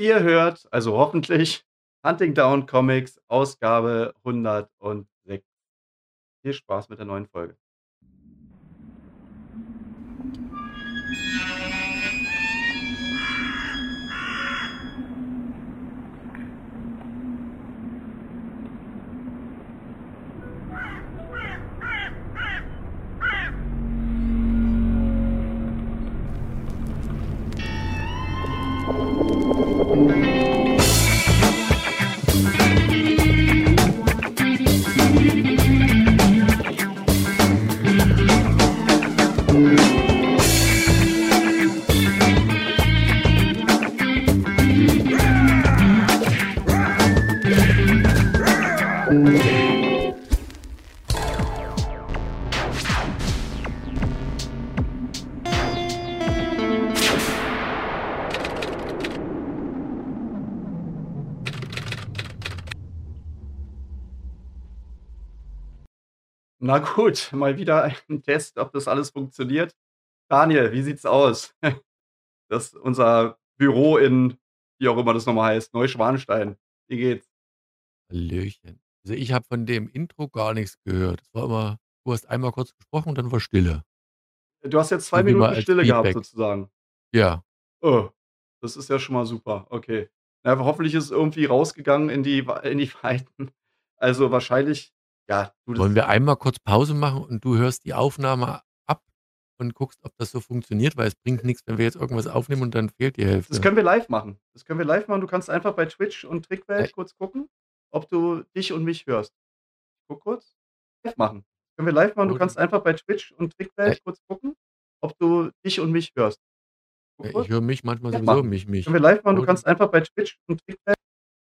Ihr hört, also hoffentlich, Hunting Down Comics, Ausgabe 106. Viel Spaß mit der neuen Folge. Na gut, mal wieder ein Test, ob das alles funktioniert. Daniel, wie sieht's aus? Das unser Büro in, wie auch immer das noch mal heißt, Neuschwanstein. Wie geht's? Hallöchen. Also, ich habe von dem Intro gar nichts gehört. Es war immer du hast einmal kurz gesprochen und dann war Stille. Du hast jetzt 2 Irgendwie mal Minuten als Stille gehabt Feedback. sozusagen. Ja. Oh, das ist ja schon mal super. Okay. Na, hoffentlich ist es irgendwie rausgegangen in die in die Weiten. Also, wahrscheinlich ja, du, das Wollen wir einmal kurz Pause machen und du hörst die Aufnahme ab und guckst, ob das so funktioniert? Weil es bringt nix, wenn wir jetzt irgendwas aufnehmen und dann fehlt die Das Hälfte. können wir live machen. Das können wir live machen. Du kannst einfach bei Twitch und Trickwelt Äh kurz gucken, ob du dich und mich hörst. Guck kurz. Live machen. Können wir live machen. Du kannst einfach bei Twitch und Trickwelt kurz gucken, ob du dich und mich hörst. Guck Ja, ich höre mich manchmal Live sowieso machen. mich mich. Können wir live machen. Du kannst einfach bei Twitch und Trickwelt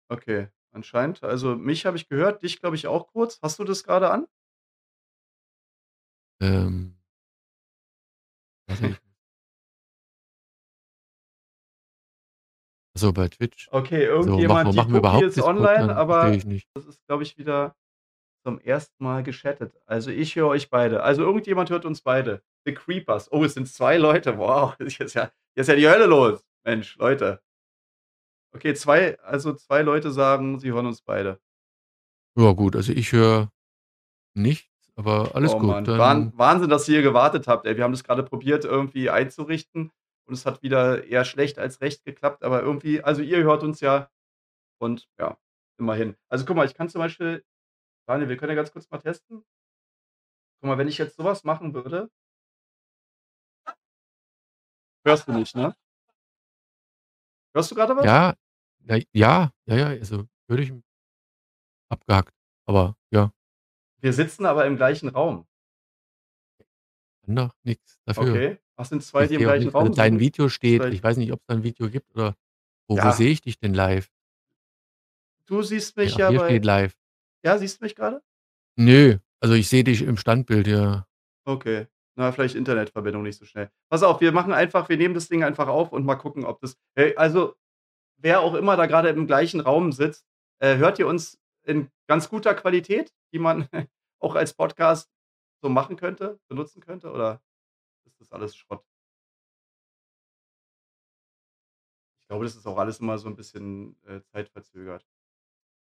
Okay, anscheinend. Also, mich habe ich gehört, dich glaube ich auch kurz. Hast du das grade an? Ähm Warte, ich Ach so, bei Twitch. Okay, So, machen irgendjemand die machen wir Cookie überhaupt ist Discord? online, Dann verstehe aber ich nicht. das ist, glaube ich, wieder zum 1. Mal geschattet. Also, ich höre euch beide. Also, irgendjemand hört uns beide. The Creepers. Oh, es sind 2 Leute. Wow, hier ist ja hier ist ja die Hölle los. Mensch, Leute. Okay, 2 also 2 Leute sagen, sie hören uns beide. Ja gut, also ich höre nichts, aber alles Oh gut, Mann, Wahn dann Wahnsinn, dass ihr hier gewartet habt, ey. Wir haben das grade probiert, irgendwie einzurichten und es hat wieder eher schlecht als recht geklappt, aber irgendwie also, ihr hört uns ja und ja, immerhin. Also, guck mal, ich kann zum Beispiel Daniel, wir können ja ganz kurz mal testen. Guck mal, wenn ich jetzt so was machen würde Hörst du nicht, ne? Hörst du grade was? Ja, na ja, ja, ja, also würde ich abgehackt, aber ja. Wir sitzen aber im gleichen Raum. Doch nix dafür. Okay. Was sind 2, Ich die im gleichen. Also, Raum dein sind? Video steht ich weiß nicht, ob's da 'n Video gibt oder wo wo Ja. sehe ich dich denn live? Du siehst Ja, mich ach, ja hier bei steht live. ja, siehst du mich grade? Nö, also ich sehe dich im Standbild, ja. Okay. Na, vielleicht Internetverbindung nicht so schnell. Pass auf, wir machen einfach wir nehmen das Ding einfach auf und mal gucken, ob das äh, also, wer auch immer da grade im gleichen Raum sitzt, äh, hört ihr uns in ganz guter Qualität, die man auch als Podcast so machen könnte benutzen könnte, oder ist das alles Schrott? Ich glaube, das ist auch alles immer so 'n bisschen, äh, zeitverzögert.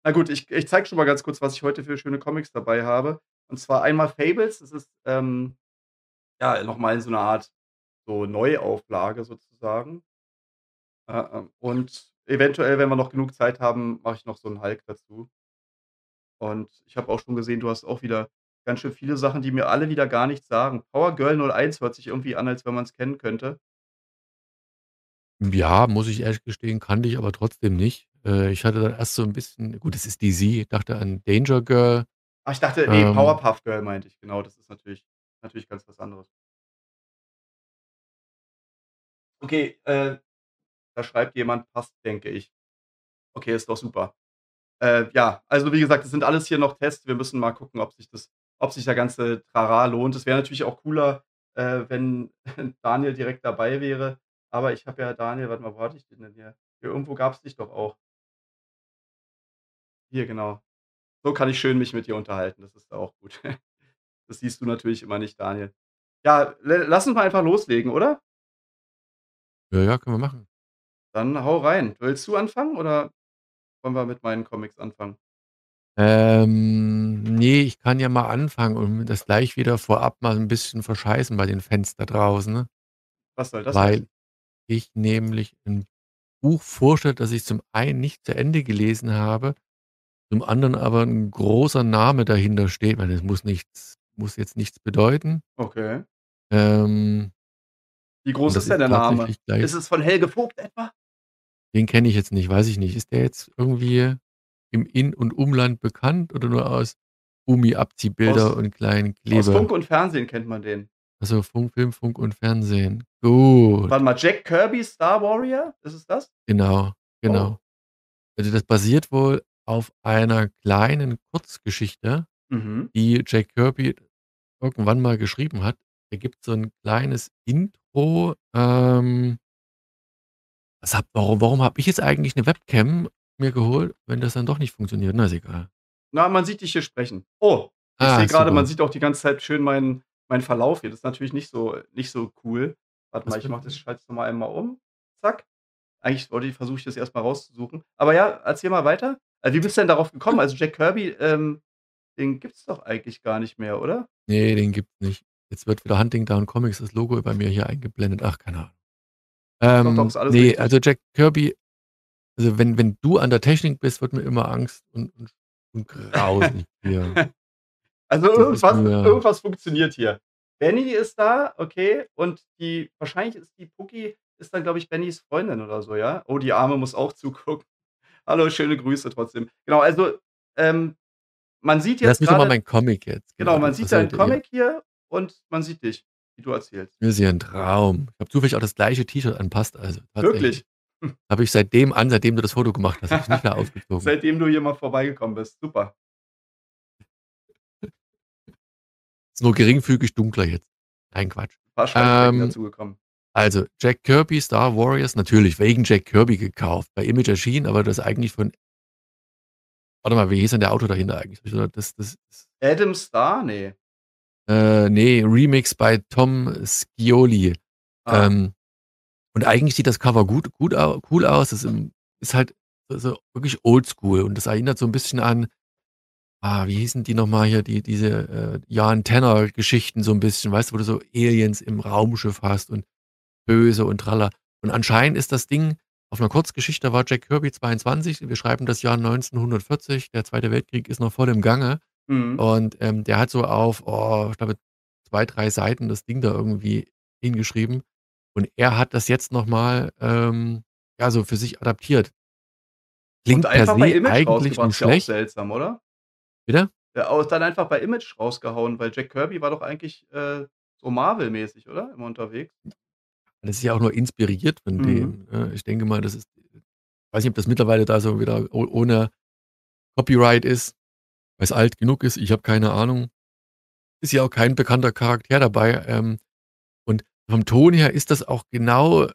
Na gut, ich ich zeige schon mal ganz kurz, was ich heute für schöne Comics dabei habe. Und zwar einmal Fables, das ist, ähm, ja, noch mal in so 'ner Art so Neuauflage sozusagen. Äh, ähm, und eventuell, wenn wir noch genug Zeit haben, mache ich noch so 'n Hulk dazu. Und ich habe auch schon gesehen, du hast auch wieder ganz schön viele Sachen, die mir alle wieder gar nichts sagen. Power Girl 01 hört sich irgendwie an, als wenn man's kennen könnte. Ja, muss ich ehrlich gestehen, kannte ich aber trotzdem nicht. Äh, ich hatte dann erst so 'n bisschen gut, es ist DC, dachte an Danger Girl. Ah, ich dachte ne, Ähm Powerpuff Girl meinte ich. Genau, das ist natürlich natürlich ganz was anderes. Okay, äh, da schreibt jemand: „Passt, denke ich.“ Okay, ist doch super. Äh, ja, also wie gesagt, das sind alles hier noch Tests. Wir müssen mal gucken, ob sich das ob sich der ganze Trara lohnt. Es wäre natürlich auch cooler, äh, wenn Daniel direkt dabei wäre. Aber ich habe ja Daniel warte mal, wo hatte ich den denn hier? Hier irgendwo gab's dich doch auch. Hier, genau. So kann ich schön mich mit dir unterhalten. Das ist auch gut. Das siehst du natürlich immer nicht, Daniel. Ja, lass uns mal einfach loslegen, oder? Ja, ja, können wir machen. Dann hau rein. Willst du anfangen oder wollen wir mit meinen Comics anfangen? Ähm, ne, ich kann ja mal anfangen und das gleich wieder vorab mal 'n bisschen verscheißen bei den Fans da draußen, ne? Was soll das Weil heißen? ich nämlich 'n Buch vorstelle, das ich zum einen nicht zu Ende gelesen habe, zum anderen aber 'n großer Name dahinter steht. Ich meine, das muss nichts muss jetzt nichts bedeuten. Okay. Ähm Wie groß ist denn der Name? gleich Ist es von Helge Vogt etwa? Den kenne ich jetzt nicht, weiß ich nicht. Ist der jetzt irgendwie im In und Umland bekannt oder nur aus Gummiabziehbilder Aus und kleinen aus Klebe Funk und Fernsehen kennt man den. Ach so, Funk Film, Funk und Fernsehen. Gut. Warte mal, Jack Kirby Star Warrior? Ist es das? Genau, Oh. genau. Also, das basiert wohl auf einer kleinen Kurzgeschichte, Mhm. die Jack Kirby irgendwann mal geschrieben hat. Da gibt's so 'n kleines Intro, ähm Was habe warum warum habe ich jetzt eigentlich 'ne Webcam mir geholt, wenn das dann doch nicht funktioniert? Na, ist egal. Na, man sieht dich hier sprechen. Oh, ich Ah, sehe grade, man super. sieht auch die ganze Zeit schön meinen meinen Verlauf hier. Das ist natürlich nicht so nicht so cool. Warte mal, Was ich mache das schalte das noch mal einmal um. Zack. Eigentlich wollte ich versuche ich das erst mal rauszusuchen. Aber ja, erzähl mal weiter. Äh, wie bist du denn darauf gekommen? Also, Jack Kirby, ähm, den gibt's doch eigentlich gar nicht mehr, oder? Ne, den gibt's nicht. Jetzt wird wieder Hunting Down Comics das Logo bei mir hier eingeblendet. Ach, keine Ahnung. Doch, doch, Ähm, ist alles ne, richtig. also, Jack Kirby also, wenn wenn du an der Technik bist, wird mir immer Angst und und und grauselig hier. Also, irgendwas mir irgendwas funktioniert hier. Benny ist da, okay, und die wahrscheinlich ist die Pookie ist dann, glaube ich, Bennys Freundin oder so, ja? Oh, die Arme muss auch zugucken. Hallo, schöne Grüße trotzdem. Genau, also, ähm, man sieht Lass jetzt mich doch mal grade meinen Comic jetzt genau, man sieht deinen. Comic hier und man sieht dich, wie du erzählst. Das ist ja 'n Traum. Ich habe zufällig auch das gleiche T-Shirt an, passt also. Wirklich? Habe ich seitdem an, seitdem du das Foto gemacht hast, habe ich's nicht mehr ausgezogen. Seitdem du hier mal vorbeigekommen bist. Super. Ist nur geringfügig dunkler jetzt. Nein, Quatsch. Paar Schweißflecken Ähm, dazugekommen. also, Jack Kirby Star Warriors, natürlich wegen Jack Kirby gekauft, bei Image erschienen, aber das eigentlich von Warte mal, wie hieß denn der Autor dahinter eigentlich? Das das ist Adam Star? Ne. Äh, ne, Remix bei Tom Scioli. Ah. Ähm, und eigentlich sieht das Cover gut gut cool aus. Das, ist halt so so wirklich oldschool und das erinnert so 'n bisschen an ah, wie hießen die noch mal hier, die diese, äh, Jan Tenner Geschichten so 'n bisschen, weißt du, wo du so Aliens im Raumschiff hast und böse und tralala. Und anscheinend ist das Ding auf 'ner Kurzgeschichte war Jack Kirby 22. Wir schreiben das Jahr 1940. Der 2. Weltkrieg ist noch voll im Gange. Mhm. Und, ähm, der hat so auf, oh, ich glaube 2, 3 Seiten das Ding da irgendwie hingeschrieben. Und er hat das jetzt noch mal, ähm, ja, so für sich adaptiert. Klingt per einfach se Image eigentlich nicht Ist ja auch schlecht. seltsam, oder? Bitte? Ja, dann einfach bei Image rausgehauen, weil Jack Kirby war doch eigentlich, äh, so Marvel-mäßig, oder? Immer unterwegs. Das ist ja auch nur inspiriert von Mhm. dem, ne? Ich denke mal, das ist weiß nicht, ob das mittlerweile da so wieder ohne Copyright ist, weil's alt genug ist. Ich habe keine Ahnung. Ist ja auch kein bekannter Charakter dabei. Ähm, und vom Ton her ist das auch genau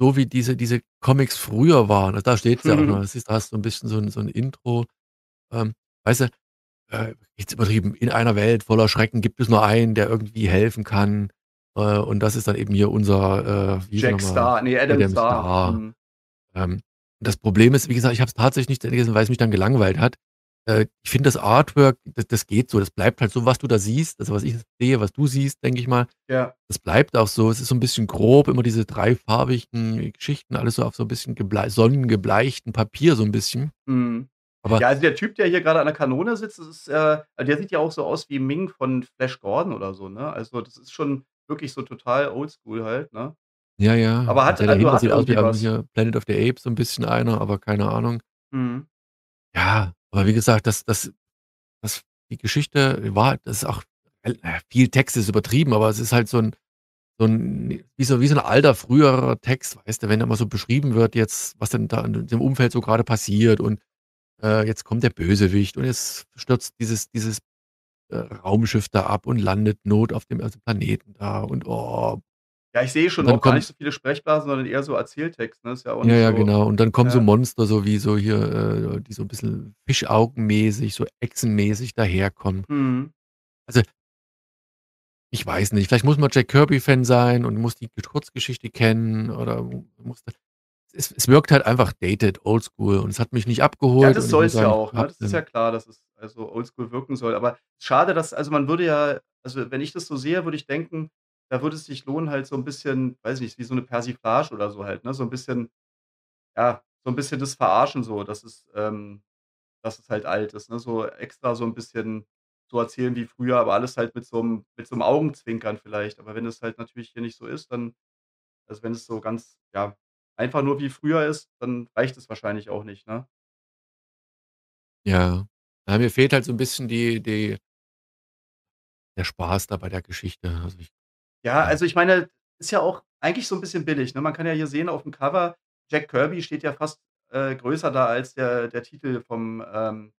so, wie diese diese Comics früher waren. Also, da steht's ja auch noch. Mhm. Das ist da hast du 'n bisschen so 'n so 'n Intro. Ähm, weißt du, äh, jetzt übertrieben: „In einer Welt voller Schrecken gibt es nur einen, der irgendwie helfen kann.“ Äh, und das ist dann eben hier unser, äh, Jack? Star, ne, Adam Adam Star. Star. Mhm. Ähm, das Problem ist, wie gesagt, ich habe es tatsächlich nicht gelesen, weil's mich dann gelangweilt hat. Äh, ich finde das Artwork, d das geht so. Das bleibt halt so, was du da siehst, also, was ich sehe, was du siehst, denke ich mal. Ja. Das bleibt auch so. Es ist so 'n bisschen grob, immer diese dreifarbigen Geschichten, alles so auf so 'n bisschen geblei sonnengebleichten Papier so 'n bisschen. Mhm. Aber Ja, also, der Typ, der hier grade an der Kanone sitzt, das ist, äh der sieht ja auch so aus wie Ming von Flash Gordon oder so, ne? Also, das ist schon wirklich so total oldschool halt, ne? Ja, ja. Aber hat der also, dahinter hat sieht aus wie, irgendwie was. Planet of the Apes so 'n bisschen einer, aber keine Ahnung. Mhm. Ja, aber wie gesagt, das das das die Geschichte war das ist auch ja, viel Text ist übertrieben, aber es ist halt so 'n so 'n wie so wie so 'n alter, früherer Text, weißt du, wenn da mal so beschrieben wird jetzt, was denn da in dem Umfeld so grade passiert und, äh, jetzt kommt der Bösewicht und jetzt stürzt dieses dieses, äh, Raumschiff da ab und landet Not auf dem, also, Planeten da und, oh. Ja, ich sehe schon auch gar kommen nicht so viele Sprechblasen, sondern eher so Erzähltext, ne? Ist ja auch Ja, ja, so genau. Und dann kommen so ja. Monster, so wie so hier, äh, die so 'n bisschen fischaugenmäßig, so echsenmäßig daherkommen. Mhm. Also ich weiß nicht, vielleicht muss man Jack Kirby Fan sein und muss die Kurzgeschichte kennen oder mu muss da es es wirkt halt einfach dated, oldschool und es hat mich nicht Ja, abgeholt das und ich muss soll's ja auch, ne? Das ist ja klar, dass es also oldschool wirken soll. Aber schade, dass also, man würde ja also, wenn ich das so sehe, würde ich denken, da würde es sich lohnen, halt so 'n bisschen, weiß ich nicht, wie so 'ne Persiflage oder so halt, ne? So 'n bisschen ja, so 'n bisschen das Verarschen so, dass es ähm, dass es halt alt ist, ne? So extra so 'n bisschen so erzählen wie früher, aber alles halt mit so 'm mit so 'm Augenzwinkern vielleicht. Aber wenn es halt natürlich hier nicht so ist, dann also, wenn es so ganz, ja, einfach nur wie früher ist, dann reicht es wahrscheinlich auch nicht, ne? Ja. Ja, mir fehlt halt so 'n bisschen die die der Spaß da bei der Geschichte. Also, ich Ja, ja. also, ich meine, ist ja auch eigentlich so 'n bisschen billig, ne? Man kann ja hier sehen aufm Cover, Jack Kirby steht ja fast, äh, größer da als der der Titel vom ähm,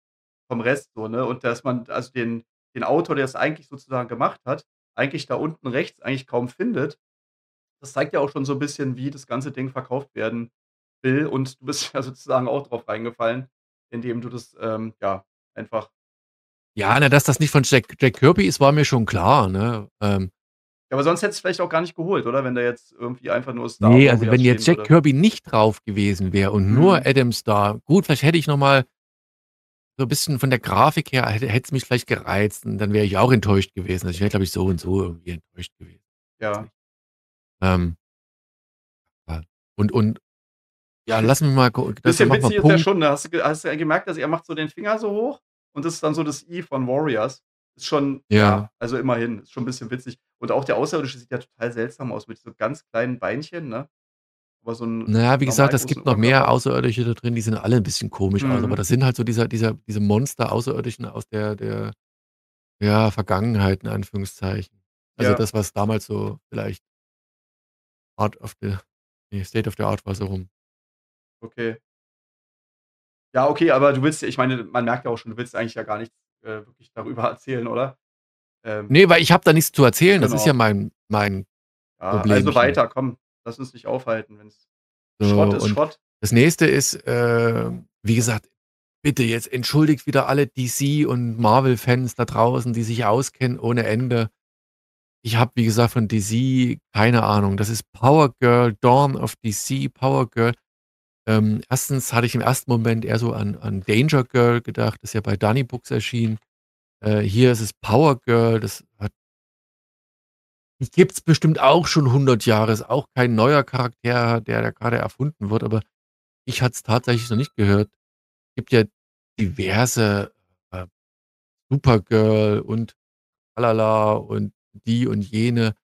vom Rest so, ne? Und dass man also, den den Autor, der es eigentlich sozusagen gemacht hat, eigentlich da unten rechts eigentlich kaum findet. Das zeigt ja auch schon so 'n bisschen, wie das ganze Ding verkauft werden will und du bist ja sozusagen auch drauf reingefallen, indem du das, ähm, ja, einfach Ja, ne, dass das nicht von Jack Jack Kirby ist, war mir schon klar, ne? Ähm Ja, aber sonst hättest du vielleicht auch gar nicht geholt, oder? Wenn da jetzt irgendwie einfach nur Star Ne, also, wenn jetzt stehen Jack würde. Kirby nicht drauf gewesen wäre und nur Mhm. Adam Star gut, vielleicht hätte ich noch mal so 'n bisschen von der Grafik her hätte hätte es mich vielleicht gereizt und dann wäre ich auch enttäuscht gewesen. Also, ich wäre, glaube ich, so und so irgendwie enttäuscht gewesen. Ja. Ähm. Und und ja, lass mich mal gu das Bisschen witzig ist ja schon, ne? Hast du hast du ja gemerkt, dass er macht so den Finger so hoch und das ist dann so das I von Warriors. Ist schon Ja. ja, also, immerhin, ist schon 'n bisschen witzig. Und auch der Außerirdische sieht ja total seltsam aus mit so ganz kleinen Beinchen, ne? Aber so 'n Na ja, wie gesagt, es gibt noch mehr. Außerirdische da drin, die sehen alle 'n bisschen komisch aus, aber Mhm. das sind halt so dieser dieser diese Monster Außerirdischen aus der der, ja, Vergangenheit in Anführungszeichen. Also, Ja. das, was damals so vielleicht Art of the ne, State of the Art war so rum. Okay. Ja, okay, aber du willst ja ich meine, man merkt ja auch schon, du willst eigentlich ja gar nichts, äh, wirklich darüber erzählen, oder? Ähm Ne, weil ich habe da nichts zu erzählen. Das ist ja Genau. mein mein Ja, also, Problemchen. weiter, komm. Lass uns nicht aufhalten. Wenn's Schrott So, ist und Schrott. das Nächste ist, äh, wie gesagt, bitte jetzt entschuldigt wieder alle DC und Marvel-Fans da draußen, die sich auskennen ohne Ende. Ich habe, wie gesagt, von DC keine Ahnung. Das ist Power Girl, Dawn of DC, Power Girl. Ähm, 1. hatte ich im 1. Moment eher so an an Danger Girl gedacht, das ist ja bei Dunny Books erschienen. Äh, hier ist es Power Girl, das hat die gibt's bestimmt auch schon 100 Jahre, ist auch kein neuer Charakter, der da grade erfunden wird, aber ich hatte es tatsächlich noch nicht gehört. Gibt ja diverse, äh, Supergirl und tralala und die und jene.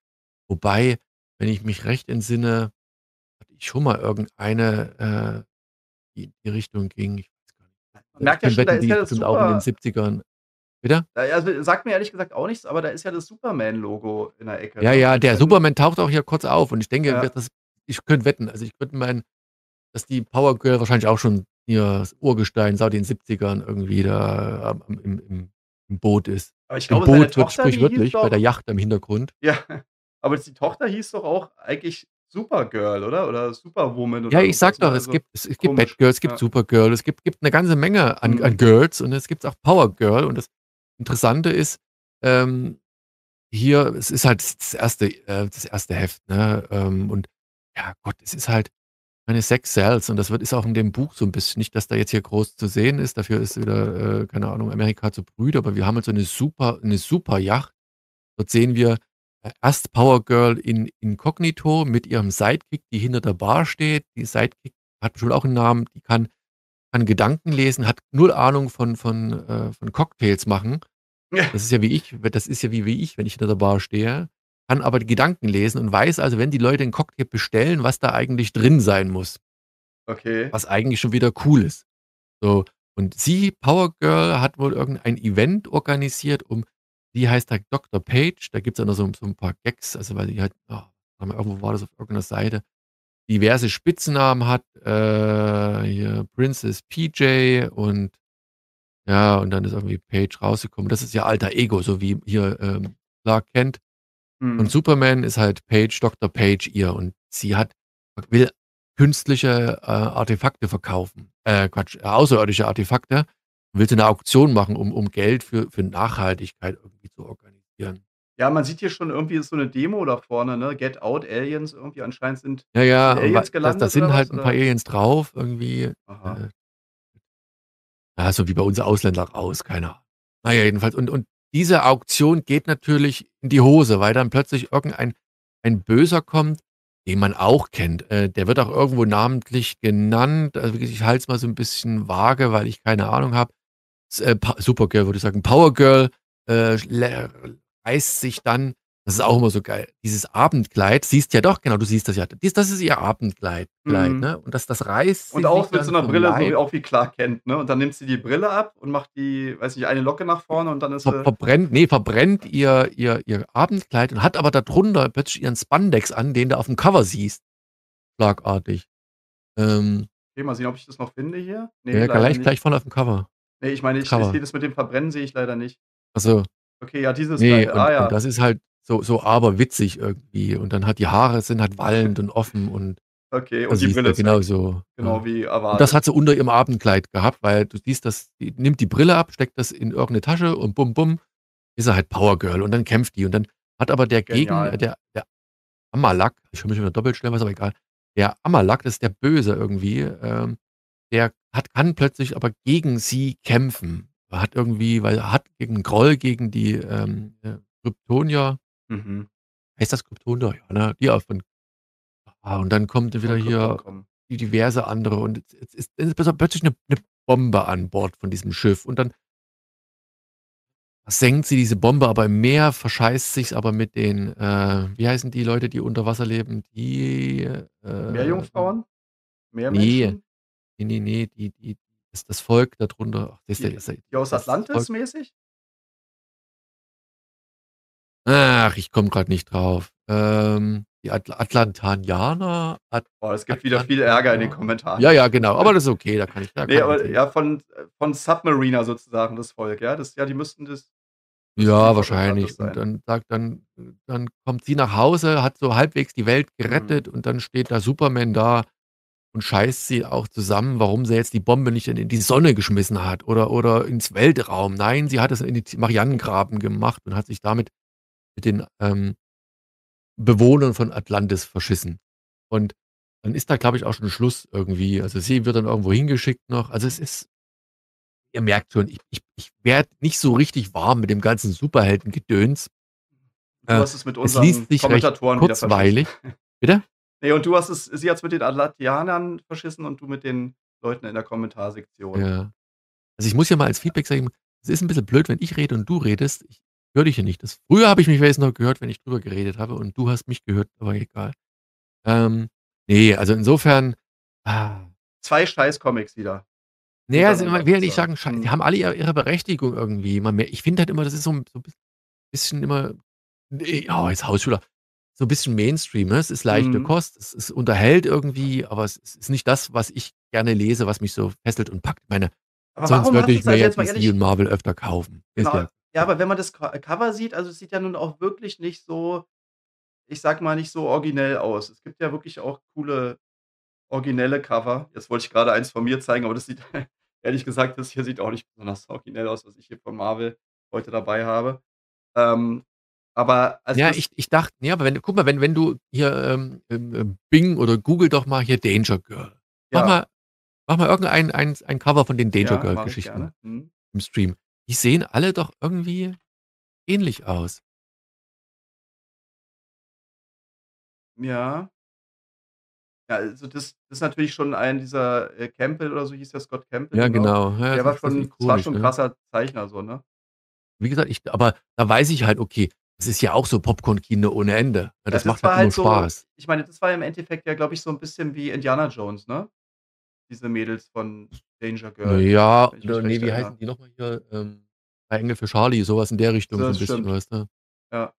Wobei, wenn ich mich recht entsinne, hatte ich schon mal irgendeine, äh, die in die Richtung ging. Ich weiß gar nicht. Man Also, merkt ja könnte schon, da wetten, ist die ja ist das bestimmt auch in den super 70ern bitte? Also, sagt mir ehrlich gesagt auch nichts, aber da ist ja das Superman-Logo in der Ecke, Ja, ne? ja, Mit der Superman taucht auch hier kurz auf und ich denke, Ja. das ich könnte wetten, also, ich würde meinen, dass die Power Girl wahrscheinlich auch schon hier das Urgestein seit den 70ern irgendwie da im im im Boot ist. Aber ich glaube, seine Boot wird sprichwörtlich bei der doch Yacht im Hintergrund. Ja, aber die Tochter hieß doch auch eigentlich Supergirl, oder? Oder Superwoman Ja, oder ich sage irgendwas, ne? doch, es Also, gibt es es gibt Batgirl, es gibt ja. Supergirl, es gibt gibt 'ne ganze Menge an an Mhm. Girls und jetzt gibt's auch Power Girl und das Interessante ist, ähm, hier, es ist halt das 1. äh, das 1. Heft, ne? Ähm, und ja Gott, es ist halt meine Sex sells und das wird ist auch in dem Buch so 'n bisschen nicht, dass da jetzt hier groß zu sehen ist, dafür ist wieder, äh, keine Ahnung, Amerika zu prüde, aber wir haben halt so 'ne super 'ne super Yacht. Dort sehen wir, äh, erst Power Girl in inkognito mit ihrem Sidekick, die hinter der Bar steht. Die Sidekick hat bestimmt auch 'n Namen, die kann kann Gedanken lesen, hat null Ahnung von von, äh von Cocktails machen. Das ist ja wie ich das ist ja wie wie ich, wenn ich hinter der Bar stehe, kann aber die Gedanken lesen und weiß also, wenn die Leute 'n Cocktail bestellen, was da eigentlich drin sein muss. Okay. Was eigentlich schon wieder cool ist. So, und sie, Power Girl, hat wohl irgendein Event organisiert, um die heißt halt Dr. Page, da gibt's auch noch so so 'n paar Gags, also, weil die halt mal, irgendwo war das auf irgend 'ner Seite, diverse Spitznamen hat, äh, hier Princess PJ und ja, und dann ist irgendwie Page rausgekommen. Das ist ihr Alter Ego, so wie hier, ähm, Clark Kent. Und Mhm. Superman ist halt Page Dr. Page ihr und sie hat will künstliche, äh, Artefakte verkaufen. Äh, Quatsch, außerirdische Artefakte. Will so 'ne Auktion machen, um um Geld für für Nachhaltigkeit irgendwie zu organisieren. Ja, man sieht hier schon irgendwie so 'ne Demo da vorne, ne? Get Out Aliens irgendwie anscheinend sind Ja, ja, Aliens da da gelandet sind halt was, 'n paar? Aliens drauf irgendwie, Aha. äh ja, so wie bei uns Ausländer raus, keine Ahnung. Na ja, jedenfalls und und diese Auktion geht natürlich in die Hose, weil dann plötzlich irgendein ein Böser kommt, den man auch kennt. Äh, der wird auch irgendwo namentlich genannt. Also, ich halte es mal so 'n bisschen vage, weil ich keine Ahnung habe. Äh, Supergirl würde ich sagen. Power Girl, äh, reißt sich dann das ist auch immer so geil, dieses Abendkleid siehst ja doch, genau, du siehst das ja. Dies das ist ihr Abendkleid Kleid, Mhm. ne? Und das das reißt Und auch mit so dann 'ner vom Brille, so wie Leib. auch wie Clark Kent, ne? Und dann nimmt sie die Brille ab und macht die weiß nicht, eine Locke nach vorne und dann ist Ver sie verbrennt ne, verbrennt ihr ihr ihr Abendkleid und hat aber da drunter plötzlich ihren Spandex an, den du aufm Cover siehst, schlagartig. Ähm Okay, mal sehen, ob ich das noch finde hier. Ne, Ja, gleich nicht. gleich vorne aufm Cover. Ne, ich meine, Das ich ich sehe das mit dem Verbrennen sehe ich leider nicht. Ach so. Okay, ja, dieses Ne, Teil. Ah und und ja. das ist halt so so aberwitzig irgendwie und dann hat die Haare sind halt wallend und offen und Okay, und die Brille weg. genauso, Genau ja. wie Und das erwartet. hat sie unter ihrem Abendkleid gehabt, weil du siehst, das die nimmt die Brille ab, steckt das in irgend 'ne Tasche und bum bum, ist sie halt Power Girl und dann kämpft die und dann hat aber der Gegen Genial. der der Amalak ich höre mich immer doppelt stellen, ist aber egal. Der Amalak, das ist der Böse irgendwie, ähm, der hat kann plötzlich aber gegen sie kämpfen. Er hat irgendwie weil er hat gegen Groll gegen die, ähm, äh, Kryptonier Mhm. heißt das Kryptonier? Ja, ne? Auch von ah, und dann kommt wieder Krypton hier kommen. die diverse andere und jetzt jetzt ist ist plötz plötzlich 'ne 'ne Bombe an Bord von diesem Schiff und dann senkt sie diese Bombe aber im Meer, verscheißt sich's aber mit den, äh wie heißen die Leute, die unter Wasser leben? Die, äh Meerjungfrauen? Ne, Meermenschen? ne, ne, ne, die die das das Volk da drunter. Ach, du, Die ist ja die aus das Atlantis mäßig? Ach, ich komme grad nicht drauf. Ähm, die Atla Atlantanianer? At Boah, es gibt wieder viel Ärger in den? Kommentaren. Ja, ja, genau, aber das ist okay, da kann ich da Ne, aber ich ja, von von Submariner sozusagen das Volk, ja? Das ja, die müssten das Ja, wahrscheinlich. Und dann sagt dann dann kommt sie nach Hause, hat so halbwegs die Welt Mhm. gerettet und dann steht da Superman da und scheißt sie auch zusammen, warum sie jetzt die Bombe nicht in die Sonne geschmissen hat oder oder ins Weltraum. Nein, sie hat es in die Marianengraben gemacht und hat sich damit mit den, ähm Bewohnern von Atlantis verschissen. Und dann ist da, glaube ich, auch schon Schluss irgendwie. Also, sie wird dann irgendwo hingeschickt noch. Also, es ist ihr merkt schon, ich ich ich werde nicht so richtig warm mit dem ganzen Superheldengedöns. Du Äh, hast es mit es liest unseren sich recht Kommentatoren wieder verschissen. kurzweilig. Bitte? Ne, und du hast es sie hat's mit den Atlantianern verschissen und du mit den Leuten in der Kommentarsektion. Ja. Also, ich muss ja mal als Feedback sagen, es ist 'n bisschen blöd, wenn ich rede und du redest. Ich höre dich ja nicht. Das früher habe ich mich wenigstens noch gehört, wenn ich drüber geredet habe und du hast mich gehört, aber egal. Ähm, ne, also, insofern, ah 2 Scheiß-Comics wieder. Na ja, also, Hintereinander will ja nicht sagen, schei die Mhm. haben alle ihre ihre Berechtigung irgendwie. Man ich finde halt immer, das ist so 'n so 'n bisschen immer oh, jetzt haue ich wieder so 'n bisschen Mainstream, ne? Es ist leichte Mhm. Kost, es es unterhält irgendwie, aber es ist nicht das, was ich gerne lese, was mich so fesselt und packt. Ich meine, Aber sonst würde ich es mir jetzt mal DC und Marvel öfter kaufen. Genau. ja Ja, aber wenn man das Co Cover sieht, also, es sieht ja nun auch wirklich nicht so ich sage mal, nicht so originell aus. Es gibt ja wirklich auch coole originelle Cover. Jetzt wollte ich grade eins von mir zeigen, aber das sieht ehrlich gesagt, das hier sieht auch nicht besonders originell aus, was ich hier von Marvel heute dabei habe. Ähm, aber also, Ja, das ich ich dachte ja, aber wenn guck mal, wenn wenn du hier, ähm, ähm, ähm, Bing oder Google doch mal hier Danger Girl. Mach Ja. mal mach mal irgendein eins ein Cover von den Danger Ja, Girl ich Geschichten gerne. Mhm. im Stream. Die sehen alle doch irgendwie ähnlich aus. Ja. Ja, also, das das ist natürlich schon ein dieser, äh, Campbell oder so hieß der, Scott Campbell, Ja, genau. genau. Ja, Der das war das schon das war schon 'n ne? krasser Zeichner so, ne? Wie gesagt, ich aber da weiß ich halt, okay, das ist ja auch so Popcorn-Kino ohne Ende. Ja, Ja, das das macht halt nur halt so Spaß. ich meine, das war im Endeffekt ja, glaube ich, so 'n bisschen wie Indiana Jones, ne? Diese Mädels von Danger Girl, Ja, ich mich oder ne, recht wie erinnere. heißen die noch mal hier? Ähm, „Drei Engel für Charlie“, so was in der Richtung so 'n Das bisschen, stimmt. weißt du? Ja.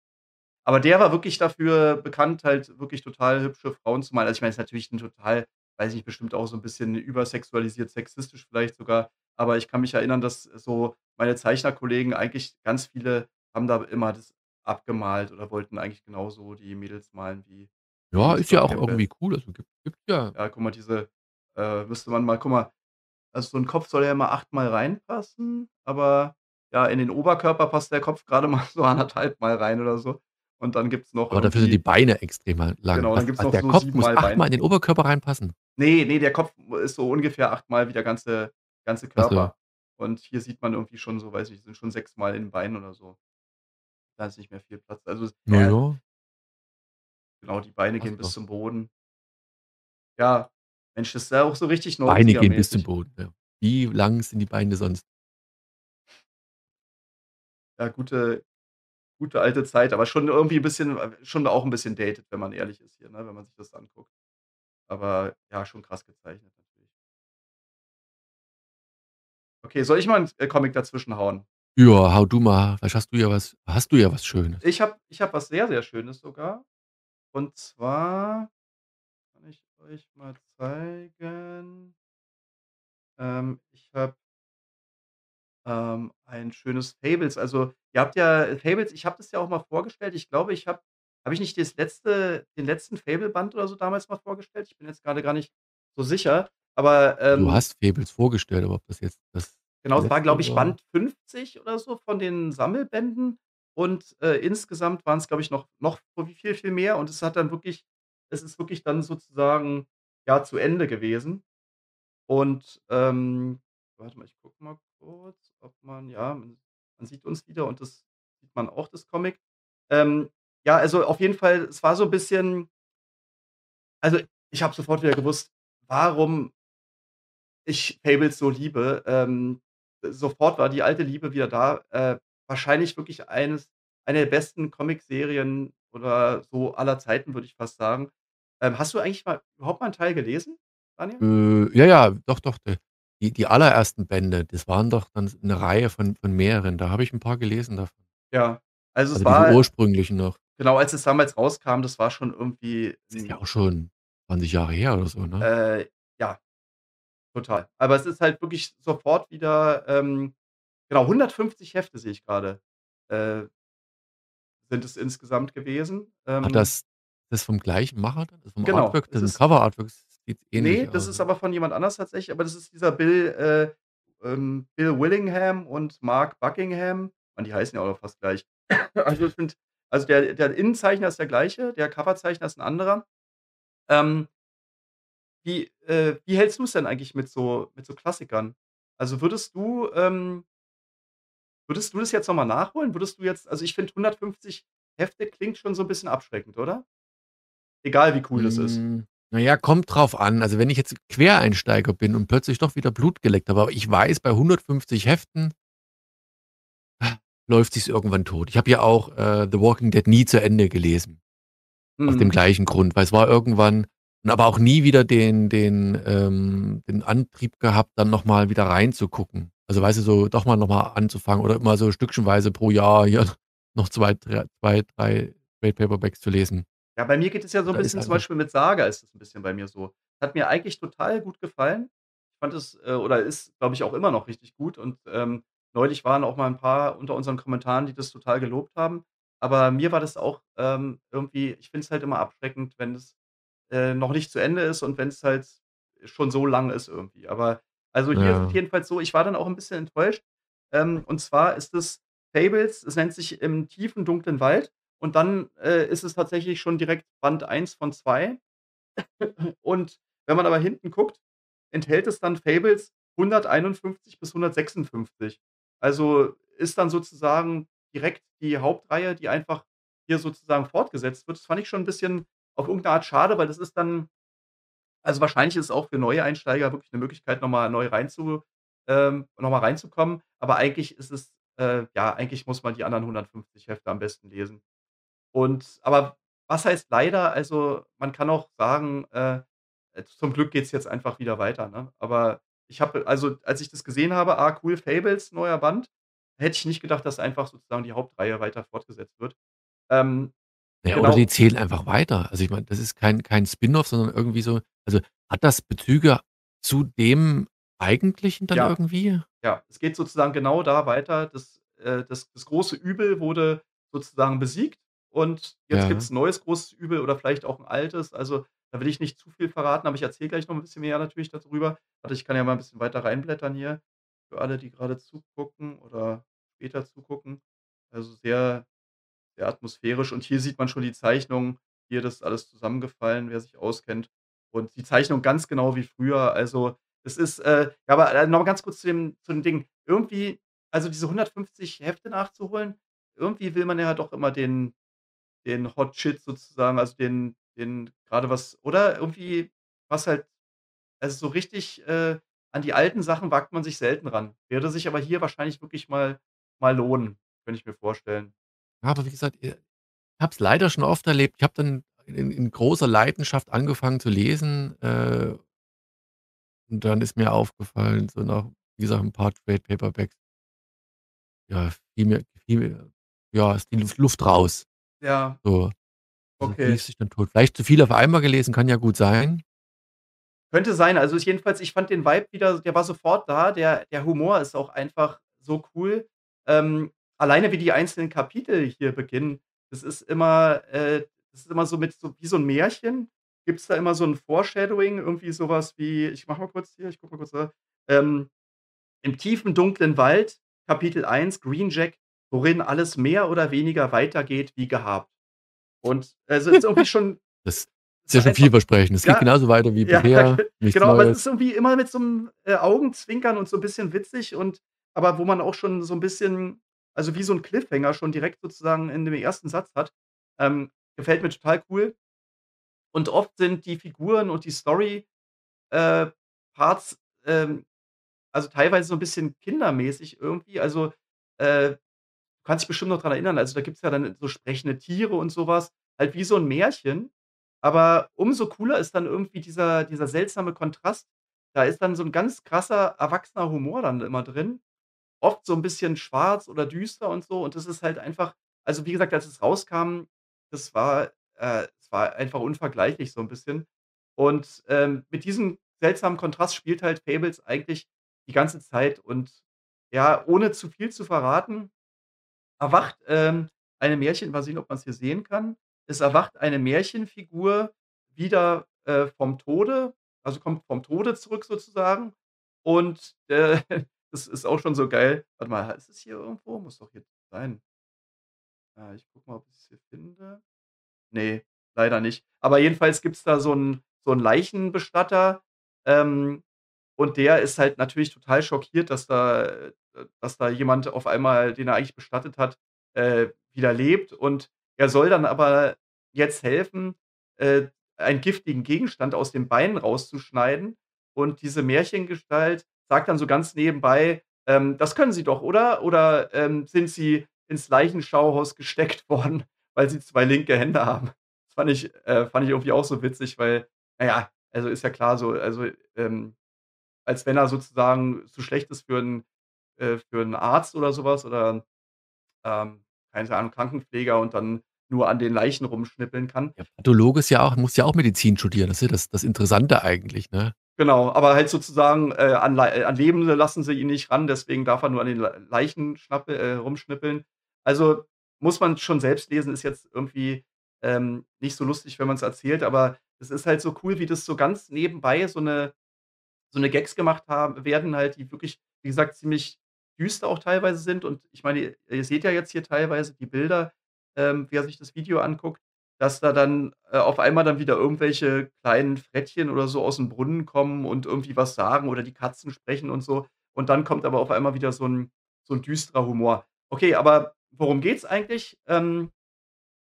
Aber der war wirklich dafür bekannt, halt wirklich total hübsche Frauen zu malen. Also, ich meine, ist natürlich 'n total weiß ich nicht, bestimmt auch so 'n bisschen übersexualisiert, sexistisch vielleicht sogar. Aber ich kann mich erinnern, dass so meine Zeichnerkollegen eigentlich ganz viele haben da immer das abgemalt oder wollten eigentlich genauso die Mädels malen wie Ja, ist ja auch Campbell. irgendwie cool. Also, gibt gibt ja Ja, guck mal, diese äh, müsste man mal guck mal, also, so 'n Kopf soll ja immer achtmal reinpassen, aber Ja, in den Oberkörper passt der Kopf grade mal so 1 1/2 Mal rein oder so. Und dann gibt's noch Aber dafür sind die Beine extrem lang. Genau, dann Was gibt's was noch der so Kopf 7 muss Mal 8 Mal Bein. in den Oberkörper reinpassen? Ne, ne, der Kopf ist so ungefähr 8 Mal wie der ganze ganze Ach so. Körper. Und hier sieht man irgendwie schon so, weiß nicht, sind schon 6 Mal in den Beinen oder so. Da ist nicht mehr viel Platz. Also, es ja. Genau, die Beine Passt gehen bis doch. zum Boden. Ja, Mensch, das ist ja auch so richtig Beine gehen bis zum 90er-mäßig. Boden, ja. Wie lang sind die Beine sonst? Ja, gute gute alte Zeit, aber schon irgendwie 'n bisschen schon auch 'n bisschen dated, wenn man ehrlich ist hier, ne, wenn man sich das anguckt. Aber ja, schon krass gezeichnet natürlich. Okay, soll ich mal 'n äh, Comic dazwischen hauen? Ja, hau du mal. Vielleicht hast du ja was hast du ja was Schönes. Ich habe ich habe was sehr, sehr Schönes sogar. Und zwar euch mal zeigen ähm, ich habe ähm, ein schönes Fables. Also, ihr habt ja Fables ich habe das ja auch mal vorgestellt. Ich glaube, ich habe habe ich nicht das letzte den letzten Fable-Band oder so damals mal vorgestellt? Ich bin jetzt grade gar nicht so sicher. Aber, Du ähm hast Fables vorgestellt, aber ob das jetzt das Genau, es war, letzte glaube ich, war Band 50 oder so von den Sammelbänden. Und, äh, insgesamt waren's, glaube ich, noch noch viel, viel mehr. Und es hat dann wirklich es ist wirklich dann sozusagen, ja, zu Ende gewesen. Und, ähm warte mal, ich gucke mal kurz, ob man ja, man man sieht uns wieder und das sieht man auch, das Comic. Ähm, ja, also, auf jeden Fall, es war so bisschen also, ich habe sofort wieder gewusst, warum ich Fables so liebe. Ähm, sofort war die alte Liebe wieder da. Äh, wahrscheinlich wirklich eines eine der besten Comicserien oder so aller Zeiten, würde ich fast sagen. Ähm, hast du eigentlich mal überhaupt mal 'n Teil gelesen, Daniel? Äh, ja, ja, doch, doch, die die allerersten Bände, das waren doch dann s 'ne Reihe von von mehreren. Da habe ich 'n paar gelesen davon. Ja, also, es Also, diese war ursprünglichen noch. genau, als es damals rauskam, das war schon irgendwie Das ist ja auch schon 20 Jahre her oder so, ne? Äh, ja, total. Aber es ist halt wirklich sofort wieder, ähm genau, 150 Hefte sehe ich grade, äh sind es insgesamt gewesen. Ähm das das vom gleichen Macher? Das vom Genau, Artwork es das ist Cover-Artwork sieht Ne, ähnlich das aus, ist ja. aber von jemand anders tatsächlich, aber das ist dieser Bill äh, ähm, Bill Willingham und Mark Buckingham. Mann, die heißen ja auch noch fast gleich. Also, ich finde also, der der Innenzeichner ist der Gleiche, der Coverzeichner ist 'n anderer. Ähm wie äh, wie hältst du's denn eigentlich mit so mit so Klassikern? Also, würdest du, ähm würdest du das jetzt noch mal nachholen? Würdest du jetzt also, ich finde 150 Hefte klingt schon so 'n bisschen abschreckend, oder? Egal, wie cool das ist. Hm, na ja, kommt drauf an. Also, wenn ich jetzt Quereinsteiger bin und plötzlich doch wieder Blut geleckt habe, aber ich weiß, bei 150 Heften läuft sich's irgendwann tot. Ich habe ja auch, äh, The Walking Dead nie zu Ende gelesen. Aus dem Mhm. gleichen Grund, weil es war irgendwann aber auch nie wieder den den, ähm den Antrieb gehabt, dann noch mal wieder reinzugucken. Also, weißt du, so doch mal noch mal anzufangen oder immer so stückchenweise pro Jahr hier noch 2, dr 2, 3 Trade Paperbacks zu lesen. Ja, bei mir geht es ja so 'n Da bisschen zum Beispiel mit Saga ist es 'n bisschen bei mir so. Hat mir eigentlich total gut gefallen. Ich fand es äh, oder ist, glaube ich, auch immer noch richtig gut und, ähm, neulich waren auch mal 'n paar unter unseren Kommentaren, die das total gelobt haben. Aber mir war das auch, ähm, irgendwie ich finde es halt immer abschreckend, wenn es, äh, noch nicht zu Ende ist und wenn's halt schon so lang ist irgendwie. Aber also, hier ist es Ja. jedenfalls so, ich war dann auch 'n bisschen enttäuscht. Ähm, und zwar ist es Fables, es nennt sich „Im tiefen, dunklen Wald“ und dann, äh, ist es tatsächlich schon direkt Band 1 von 2. Und wenn man aber hinten guckt, enthält es dann Fables 151 bis 156. Also, ist dann sozusagen direkt die Hauptreihe, die einfach hier sozusagen fortgesetzt wird. Das fand ich schon 'n bisschen auf irgend 'ne Art schade, weil das ist dann also, wahrscheinlich ist es auch für neue Einsteiger wirklich 'ne Möglichkeit, noch mal neu reinzu ähm, noch reinzukommen. Aber eigentlich ist es äh, ja, eigentlich muss man die anderen 150 Hefte am besten lesen. Und aber was heißt leider? Also, man kann auch sagen, äh, äh, zum Glück geht's jetzt einfach wieder weiter, ne? Aber ich habe also, als ich das gesehen habe, ah, cool, Fables, neuer Band, hätte ich nicht gedacht, dass einfach sozusagen die Hauptreihe weiter fortgesetzt wird. Ähm, Ja, oder genau die zählen einfach weiter. Also, ich meine, das ist kein kein Spin-off, sondern irgendwie so also, hat das Bezüge zu dem Eigentlichen dann Ja. irgendwie? Ja, es geht sozusagen genau da weiter. Das äh, das das große Übel wurde sozusagen besiegt und jetzt Ja. gibt's 'n neues großes Übel oder vielleicht auch 'n altes. Also, da will ich nicht zu viel verraten, aber ich erzähle gleich noch 'n bisschen mehr natürlich dadrüber. Warte, ich kann ja mal 'n bisschen weiter reinblättern hier für alle, die grade zugucken oder später zugucken. Also, sehr sehr atmosphärisch und hier sieht man schon die Zeichnung. Hier, das ist alles zusammengefallen, wer sich auskennt. Und die Zeichnung ganz genau wie früher. Also, es ist, äh ja, aber, äh, noch mal ganz kurz zu dem zu dem Ding. Irgendwie also, diese 150 Hefte nachzuholen, irgendwie will man ja doch immer den den Hot Shit sozusagen, also, den den grade was oder irgendwie was halt also, so richtig, äh, an die alten Sachen wagt man sich selten ran. Würde sich aber hier wahrscheinlich wirklich mal mal lohnen, könnte ich mir vorstellen. Ja, aber wie gesagt, äh, habe es leider schon oft erlebt. Ich habe dann in in großer Leidenschaft angefangen zu lesen, äh und dann ist mir aufgefallen, so nach, wie gesagt, 'n paar Trade Paperbacks ja, fiel mir fiel mir ja, ist die Luft Luft raus. Ja. So. Also, Okay. liest sich dann tot. Vielleicht zu viel auf einmal gelesen, kann ja gut sein. Könnte sein. Also, ich jedenfalls ich fand den Vibe wieder der war sofort da. Der der Humor ist auch einfach so cool. Ähm, alleine wie die einzelnen Kapitel hier beginnen, das ist immer äh, das ist immer so mit so wie so 'n Märchen. Gibt's da immer so 'n Foreshadowing, irgendwie so was wie ich mache mal kurz hier, ich gucke mal kurz nach. Ähm, „Im tiefen dunklen Wald, Kapitel 1, Green Jack, worin alles mehr oder weniger weitergeht wie gehabt.“ Und, also, ist irgendwie schon Das ist ja schon vielversprechend. Es geht ja, genauso weiter wie ja, bisher, nichts genau, aber es Neues. ist irgendwie immer mit so 'nem, äh, Augenzwinkern und so 'n bisschen witzig und aber wo man auch schon so 'n bisschen also, wie so 'n Cliffhanger schon direkt sozusagen in dem 1. Satz hat. Ähm, gefällt mir total cool. Und oft sind die Figuren und die Story, äh, Parts, ähm, also, teilweise so 'n bisschen kindermäßig irgendwie. Also, äh, du kannst dich bestimmt noch dran erinnern, also, da gibt's ja dann so sprechende Tiere und so was, halt wie so 'n Märchen. Aber umso cooler ist dann irgendwie dieser dieser seltsame Kontrast. Da ist dann so 'n ganz krasser, erwachsener Humor dann immer drin. Oft so 'n bisschen schwarz oder düster und so und das ist halt einfach also, wie gesagt, als es rauskam, das war äh, es war einfach unvergleichlich so 'n bisschen. Und, ähm, mit diesem seltsamen Kontrast spielt halt Fables eigentlich die ganze Zeit und ja, ohne zu viel zu verraten, erwacht, ähm, eine Märchen mal sehen, ob man's hier sehen kann. Es erwacht eine Märchenfigur wieder, äh, vom Tode, also, kommt vom Tode zurück sozusagen. Und, äh, das ist auch schon so geil. Warte mal, ist es hier irgendwo? Muss doch hier sein. Äh, ich gucke mal, ob ich's hier finde. Ne, leider nicht. Aber jedenfalls gibt's da so 'n so 'n Leichenbestatter, ähm, und der ist halt natürlich total schockiert, dass da äh, dass da jemand auf einmal, den er eigentlich bestattet hat, äh, wieder lebt. Und er soll dann aber jetzt helfen, äh, einen giftigen Gegenstand aus den Beinen rauszuschneiden. Und diese Märchengestalt sagt dann so ganz nebenbei: „Ähm, das können Sie doch, oder? Oder, ähm, sind Sie ins Leichenschauhaus gesteckt worden, weil Sie 2 linke Hände haben?“ Das fand ich äh, fand ich irgendwie auch so witzig, weil na ja, also, ist ja klar so, also, ähm, als wenn er sozusagen zu schlecht ist für 'n äh, für 'n Arzt oder so was oder, ähm, keine Ahnung, Krankenpfleger und dann nur an den Leichen rumschnippeln kann. Ja, Pathologe ist ja auch muss ja auch Medizin studieren. Das ist ja das das Interessante eigentlich, ne? Genau, aber halt sozusagen, äh, an äh, an Lebende lassen sie ihn nicht ran, deswegen darf er nur an den Lei Leichen schnappe äh, rumschnippeln. Also, muss man schon selbst lesen, ist jetzt irgendwie, ähm, nicht so lustig, wenn man's erzählt, aber es ist halt so cool, wie das so ganz nebenbei so 'ne so 'ne Gags gemacht haben werden halt, die wirklich, wie gesagt, ziemlich düster auch teilweise sind. Und ich meine, ihr ihr seht ja jetzt hier teilweise die Bilder, ähm, wer sich das Video anguckt, dass da dann, äh, auf einmal dann wieder irgendwelche kleinen Frettchen oder so aus'm Brunnen kommen und irgendwie was sagen oder die Katzen sprechen und so. Und dann kommt aber auf einmal wieder so 'n so 'n düsterer Humor. Okay, aber worum geht's eigentlich? Ähm,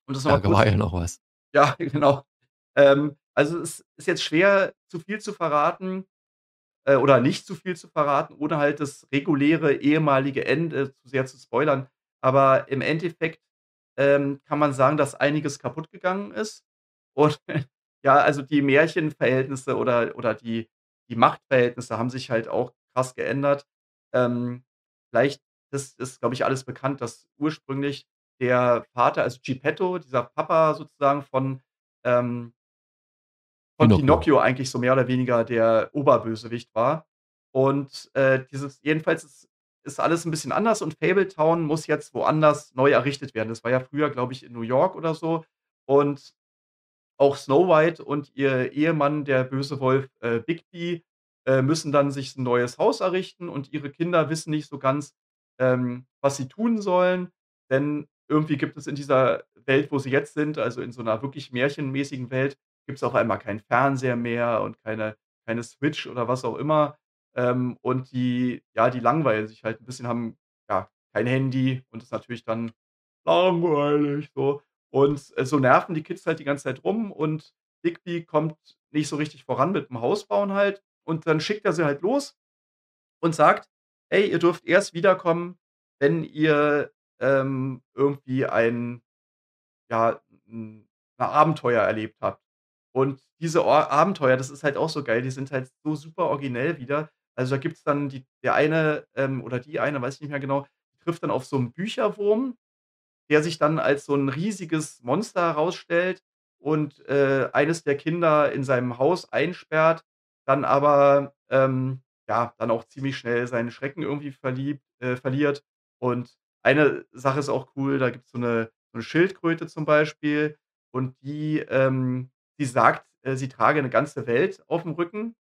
um das noch Ja, mal da war kurz ja noch was. ja, genau. Ähm, also, es ist jetzt schwer, zu viel zu verraten, äh, oder nicht zu viel zu verraten, ohne halt das reguläre ehemalige Ende zu sehr zu spoilern. Aber im Endeffekt, ähm, kann man sagen, dass einiges kaputtgegangen ist. Und ja, also, die Märchenverhältnisse oder oder die die Machtverhältnisse haben sich halt auch krass geändert. Ähm, vielleicht das ist, glaube ich, alles bekannt, dass ursprünglich der Vater, also, Geppetto, dieser Papa sozusagen von, ähm von Pinocchio. Pinocchio eigentlich so mehr oder weniger der Oberbösewicht war. Und, äh, dieses jedenfalls ist ist alles 'n bisschen anders und Fabletown muss jetzt woanders neu errichtet werden. Das war ja früher, glaube ich, in New York oder so. Und auch Snow White und ihr Ehemann, der böse Wolf, äh, Bigby, äh, müssen dann sich 'n neues Haus errichten und ihre Kinder wissen nicht so ganz ähm, was sie tun sollen, denn irgendwie gibt es in dieser Welt, wo sie jetzt sind, also in so 'ner wirklich märchenmäßigen Welt, gibt's auf einmal keinen Fernseher mehr und keine keine Switch oder was auch immer. Ähm, und die ja, die langweilen sich halt 'n bisschen, haben, ja, kein Handy und ist natürlich dann langweilig so. Und, äh, so nerven die Kids halt die ganze Zeit rum und Digby kommt nicht so richtig voran mit'm Hausbauen halt. Und dann schickt er sie halt los und sagt: „Ey, ihr dürft erst wiederkommen, wenn ihr, ähm, irgendwie ein ja, 'n 'n Abenteuer erlebt habt.“ Und diese Abenteuer, das ist halt auch so geil, die sind halt so super originell wieder. Also, da gibt's dann die der eine, ähm, oder die eine, weiß ich nicht mehr genau, trifft dann auf so 'n Bücherwurm, der sich dann als so 'n riesiges Monster herausstellt und, äh, eines der Kinder in seinem Haus einsperrt, dann aber, ähm, ja, dann auch ziemlich schnell seinen Schrecken irgendwie verliebt äh, verliert. Und eine Sache ist auch cool, da gibt's so 'ne so 'ne Schildkröte zum Beispiel und die, ähm, die sagt, äh, sie trage 'ne ganze Welt aufm Rücken,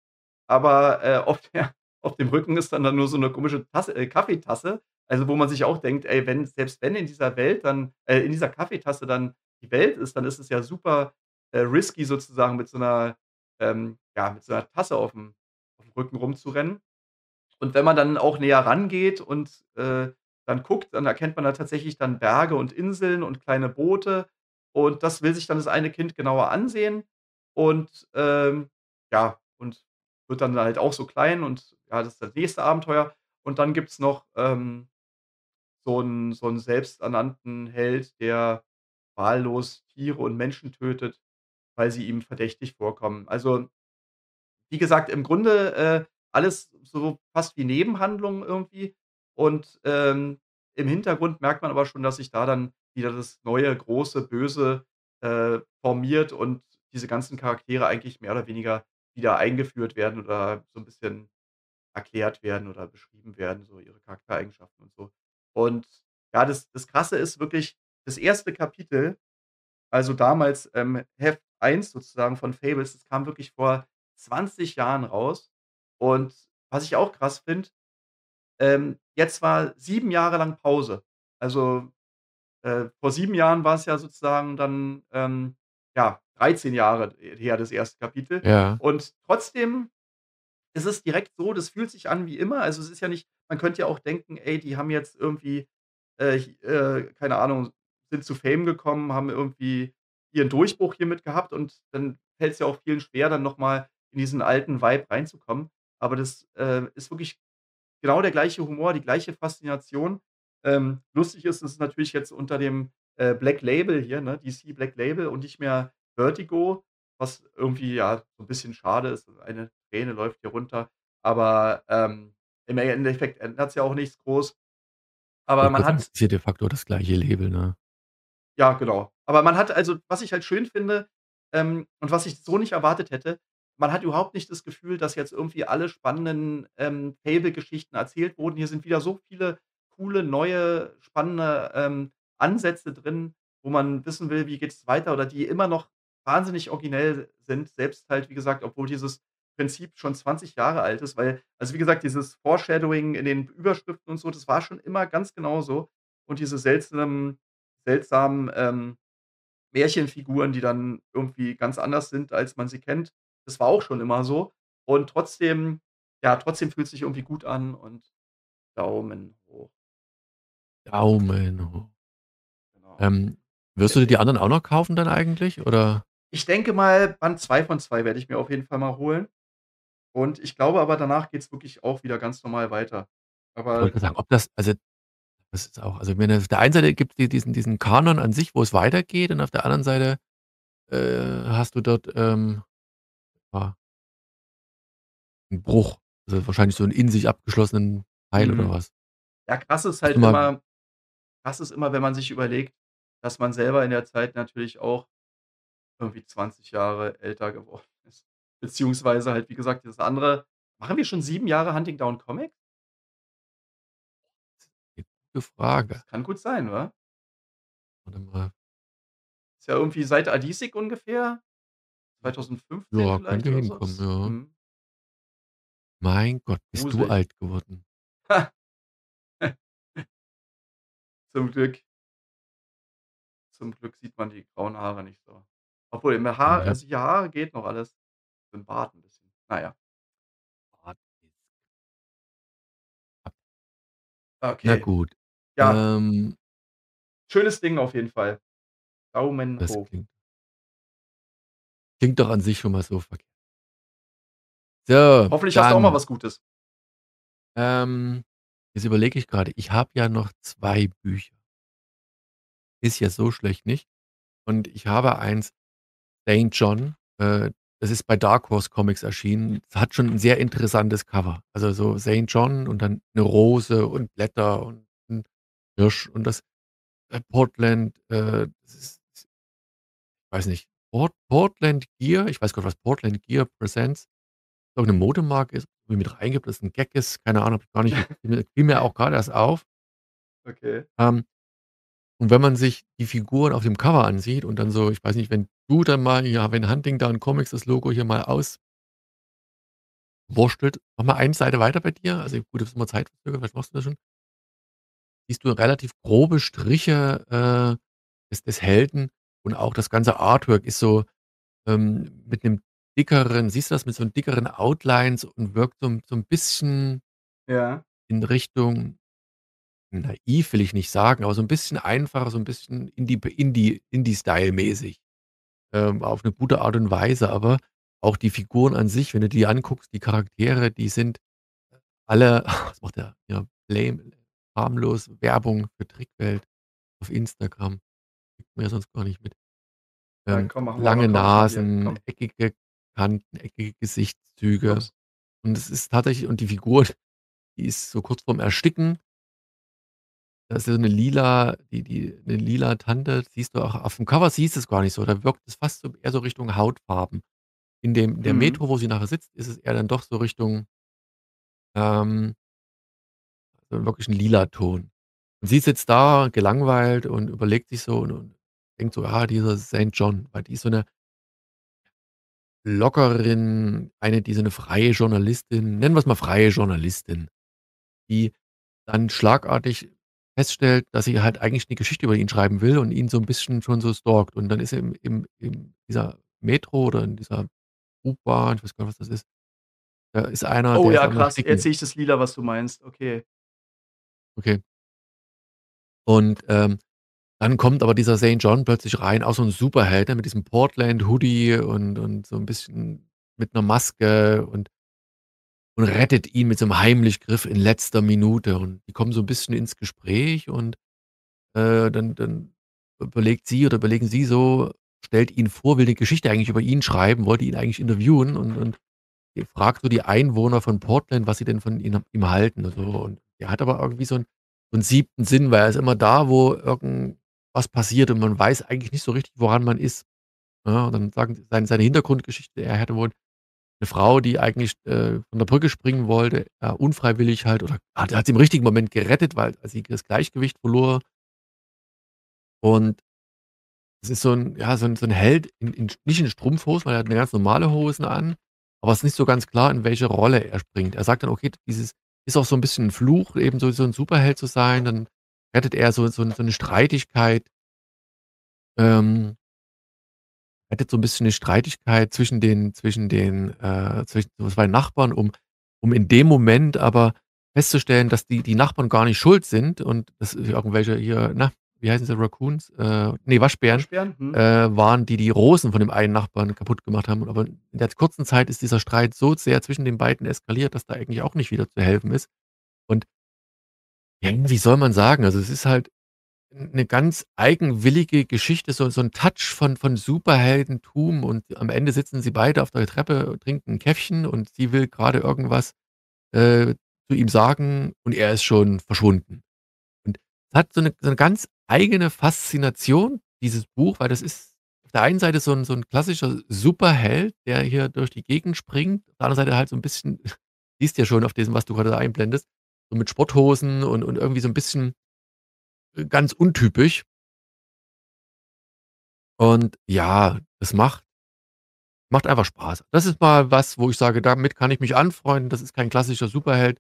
aber, äh, auf der auf dem Rücken ist dann da nur so 'ne komische Tasse äh, Kaffeetasse. Also, wo man sich auch denkt: „Ey, wenn selbst wenn in dieser Welt dann äh, in dieser Kaffeetasse dann die Welt ist, dann ist es ja super, äh, risky sozusagen mit so 'ner ähm, ja, mit so 'ner Tasse aufm aufm Rücken rumzurennen.“ Und wenn man dann auch näher rangeht und, äh, dann guckt, dann erkennt man da tatsächlich dann Berge und Inseln und kleine Boote. Und das will sich dann das eine Kind genauer ansehen und, ähm, ja, und wird dann halt auch so klein und ja, das ist das nächste Abenteuer. Und dann gibt's noch, ähm, so 'n so 'n selbsternannten Held, der wahllos Tiere und Menschen tötet, weil sie ihm verdächtig vorkommen. Also wie gesagt, im Grunde, äh, alles so fast wie Nebenhandlungen irgendwie. Und, ähm, im Hintergrund merkt man aber schon, dass sich da dann wieder das neue große Böse, äh, formiert und diese ganzen Charaktere eigentlich mehr oder weniger wieder eingeführt werden oder so 'n bisschen erklärt werden oder beschrieben werden, so ihre Charaktereigenschaften und so. Und ja, das das Krasse ist wirklich das 1. Kapitel, also damals, ähm, Heft 1 sozusagen von Fables, das kam wirklich vor 20 Jahren raus. Und was ich auch krass finde, ähm, jetzt war 7 Jahre lang Pause. Also, äh, vor 7 Jahren war's ja sozusagen dann, ähm, ja, 13 Jahre her, das 1. Kapitel. Ja. Und trotzdem ist es direkt so, das fühlt sich an wie immer. Also, es ist ja nicht man könnte ja auch denken: „Ey, die haben jetzt irgendwie, äh, äh, keine Ahnung, sind zu Fame gekommen, haben irgendwie ihren Durchbruch hiermit gehabt.“ Und dann fällt's ja auch vielen schwer, dann noch mal in diesen alten Vibe reinzukommen. Aber das, äh, ist wirklich genau der gleiche Humor, die gleiche Faszination. Ähm, lustig ist es natürlich jetzt unter dem, äh, Black Label hier, ne, DC Black Label und nicht mehr Vertigo, was irgendwie, ja, so 'n bisschen schade ist. Eine Träne läuft hier runter. Aber, ähm, im Endeffekt ändert's ja auch nichts groß. Aber man hat es ist ja de facto das gleiche Label, ne? Ja, genau. Aber man hat also, was ich halt schön finde, ähm, und was ich so nicht erwartet hätte, man hat überhaupt nicht das Gefühl, dass jetzt irgendwie alle spannenden, ähm, Fable-Geschichten erzählt wurden. Hier sind wieder so viele coole, neue, spannende, ähm, Ansätze drin, wo man wissen will, wie geht's weiter oder die immer noch wahnsinnig originell sind, selbst halt, wie gesagt, obwohl dieses Prinzip schon 20 Jahre alt ist, weil also, wie gesagt, dieses Foreshadowing in den Überschriften und so, das war schon immer ganz genauso. Und diese seltsamen seltsamen, ähm, Märchenfiguren, die dann irgendwie ganz anders sind, als man sie kennt, das war auch schon immer so. Und trotzdem ja, trotzdem fühlt's sich irgendwie gut an und Daumen hoch. Daumen hoch. Genau. Ähm, wirst du dir die anderen auch noch kaufen dann eigentlich, oder? Ich denke mal, Band 2 von 2 werde ich mir auf jeden Fall mal holen. Und ich glaube aber, danach geht's wirklich auch wieder ganz normal weiter. Ich Aber wollte grad sagen, ob das also, das ist auch also, wenn auf der einen Seite gibt's di diesen diesen Kanon an sich, wo es weitergeht und auf der anderen Seite, äh, hast du dort, ähm, ja 'n Bruch, also, wahrscheinlich so 'n in sich abgeschlossenen Teil oder Mhm. was? Ja, krass ist Hast halt du mal immer krass ist immer, wenn man sich überlegt, dass man selber in der Zeit natürlich auch irgendwie 20 Jahre älter geworden ist. Beziehungsweise halt, wie gesagt, dieses andere machen wir schon 7 Jahre Hunting Down Comics? gute Frage. Das kann gut sein, wa? Warte mal. Ist ja irgendwie seit Adisic ungefähr, 2015 Ja, könnte vielleicht oder so. hinkommen, ja. mhm. Mein Gott, bist du Gruselig. alt geworden. Zum Glück. Zum Glück sieht man die grauen Haare nicht so. Obwohl, im Haar Ja. also, die Haare geht noch alles. Im Bart 'n bisschen. Na ja. Bart ist Na Okay. gut. Ja. Ähm Schönes Ding auf jeden Fall. Daumen Das hoch. klingt klingt doch an sich schon mal so verkehrt So, Hoffentlich hast du auch mal dann was Gutes. ähm, jetzt überlege ich grade, ich habe ja noch 2 Bücher. Ist ja so schlecht nicht. Und ich habe eins, St. John, äh, das ist bei Dark Horse Comics erschienen. Es hat schon 'n sehr interessantes Cover. Also, so St. John und dann 'ne Rose und Blätter und 'n Hirsch und das, äh, Portland, äh, das ist weiß nicht, Port Portland Gear, ich weiß gar nicht, was Portland Gear Presents irgend 'ne Modemarke ist, wo mit reingibt, dass 'n Gag ist, keine Ahnung, habe ich gar nicht fiel mir auch grade erst auf. Okay. Ähm, und wenn man sich die Figuren auf dem Cover ansieht und dann so ich weiß nicht, wenn du dann mal ja, wenn Huntington Comics das Logo hier mal aus wurstelt, mach mal eine Seite weiter bei dir. Also, gut, das ist immer zeitverzögert, vielleicht machst du das schon. Siehst du relativ grobe Striche, äh, des des Helden und auch das ganze Artwork ist so, ähm, mit 'nem dickeren siehst du das, mit so 'n dickeren Outlines und wirkt so so 'n bisschen Ja. in Richtung naiv will ich nicht sagen, aber so 'n bisschen einfacher, so 'n bisschen Indie Indie Indie-Style-mäßig, ähm, auf 'ne gute Art und Weise. Aber auch die Figuren an sich, wenn du die anguckst, die Charaktere, die sind alle was macht der hier? Lame harmlos Werbung für Trickwelt auf Instagram. Kriegt man ja sonst gar nicht mit. Ja, Ähm, komm, machen wir lange aber hier, Nasen, komm. eckige Kanten, eckige Gesichtszüge. Los. Und es ist tatsächlich und die Figur, die ist so kurz vorm Ersticken. Da ist so 'ne lila die die 'ne lila Tante, siehst du auch aufm Cover siehst du's gar nicht so, da wirkt es fast so eher so Richtung Hautfarben. In dem der Mhm. Metro, wo sie nachher sitzt, ist es eher dann doch so Richtung ähm so wirklich 'n Lilaton. Und sie sitzt da gelangweilt und überlegt sich so und und denkt so: „Ah, dieser St. John“, weil die ist so 'ne Bloggerin, eine die so 'ne freie Journalistin nennen wir's mal freie Journalistin, die dann schlagartig feststellt, dass sie halt eigentlich 'ne Geschichte über ihn schreiben will und ihn so 'n bisschen schon so stalkt. Und dann ist sie im im in dieser Metro oder in dieser U-Bahn, ich weiß gar nicht, was das ist. Da ist einer, Oh der ist ja, am krass. Jetzt Ersticken. sehe ich das Lila, was du meinst. Okay. Okay. Und, ähm, dann kommt aber dieser St. John plötzlich rein, auch so 'n Superheld, ne, mit diesem Portland-Hoodie und und so 'n bisschen mit 'ner Maske und und rettet ihn mit so 'nem Heimlichgriff in letzter Minute. Und die kommen so 'n bisschen ins Gespräch und, äh, dann dann überlegt sie oder überlegen sie so stellt ihn vor, will 'ne Geschichte eigentlich über ihn schreiben, wollte ihn eigentlich interviewen und und fragt so die Einwohner von Portland, was sie denn von ihn ihm halten und so. Und er hat aber irgendwie so 'n so 'n 7. Sinn, weil er ist immer da, wo irgendwas passiert und man weiß eigentlich nicht so richtig, woran man ist. Ja, und dann sagen sie seine seine Hintergrundgeschichte, er hätte wohl 'ne Frau, die eigentlich, äh, von der Brücke springen wollte, ja, unfreiwillig halt oder hat hat sie im richtigen Moment gerettet, weil sie das Gleichgewicht verlor. Und es ist so 'n ja, so 'n so 'n Held in in nicht in Strumpfhosen, weil er hat 'ne ganz normale Hosen an, aber es ist nicht so ganz klar, in welche Rolle er springt. Er sagt dann: „Okay, dieses ist auch so 'n bisschen 'n Fluch, eben so so 'n Superheld zu sein.“ Dann rettet er so so so 'ne Streitigkeit ähm rettet so 'n bisschen 'ne Streitigkeit zwischen den zwischen den, äh zwischen 2 Nachbarn, um um in dem Moment aber festzustellen, dass die die Nachbarn gar nicht schuld sind und dass irgendwelche hier, na, wie heißen sie, Raccoons? Äh, ne, Waschbären, Waschbären? Mhm. äh, waren, die die Rosen von dem einen Nachbarn kaputtgemacht haben. Aber in der kurzen Zeit ist dieser Streit so sehr zwischen den beiden eskaliert, dass da eigentlich auch nicht wieder zu helfen ist. Und ja, wie soll man sagen? Also, es ist halt 'n 'ne ganz eigenwillige Geschichte, so so 'n Touch von von Superheldentum und am Ende sitzen sie beide auf der Treppe, trinken 'n Käffchen und sie will grade irgendwas, äh, zu ihm sagen und er ist schon verschwunden. Und es hat so 'ne so 'ne ganz eigene Faszination, dieses Buch, weil das ist auf der einen Seite so 'n so 'n klassischer Superheld, der hier durch die Gegend springt. Auf der anderen Seite halt so 'n bisschen siehst ja schon auf diesem, was du grade da einblendest, so mit Sporthosen und und irgendwie so 'n bisschen, ganz untypisch. Und ja, es macht macht einfach Spaß. Das ist mal was, wo ich sage, damit kann ich mich anfreunden. Das ist kein klassischer Superheld.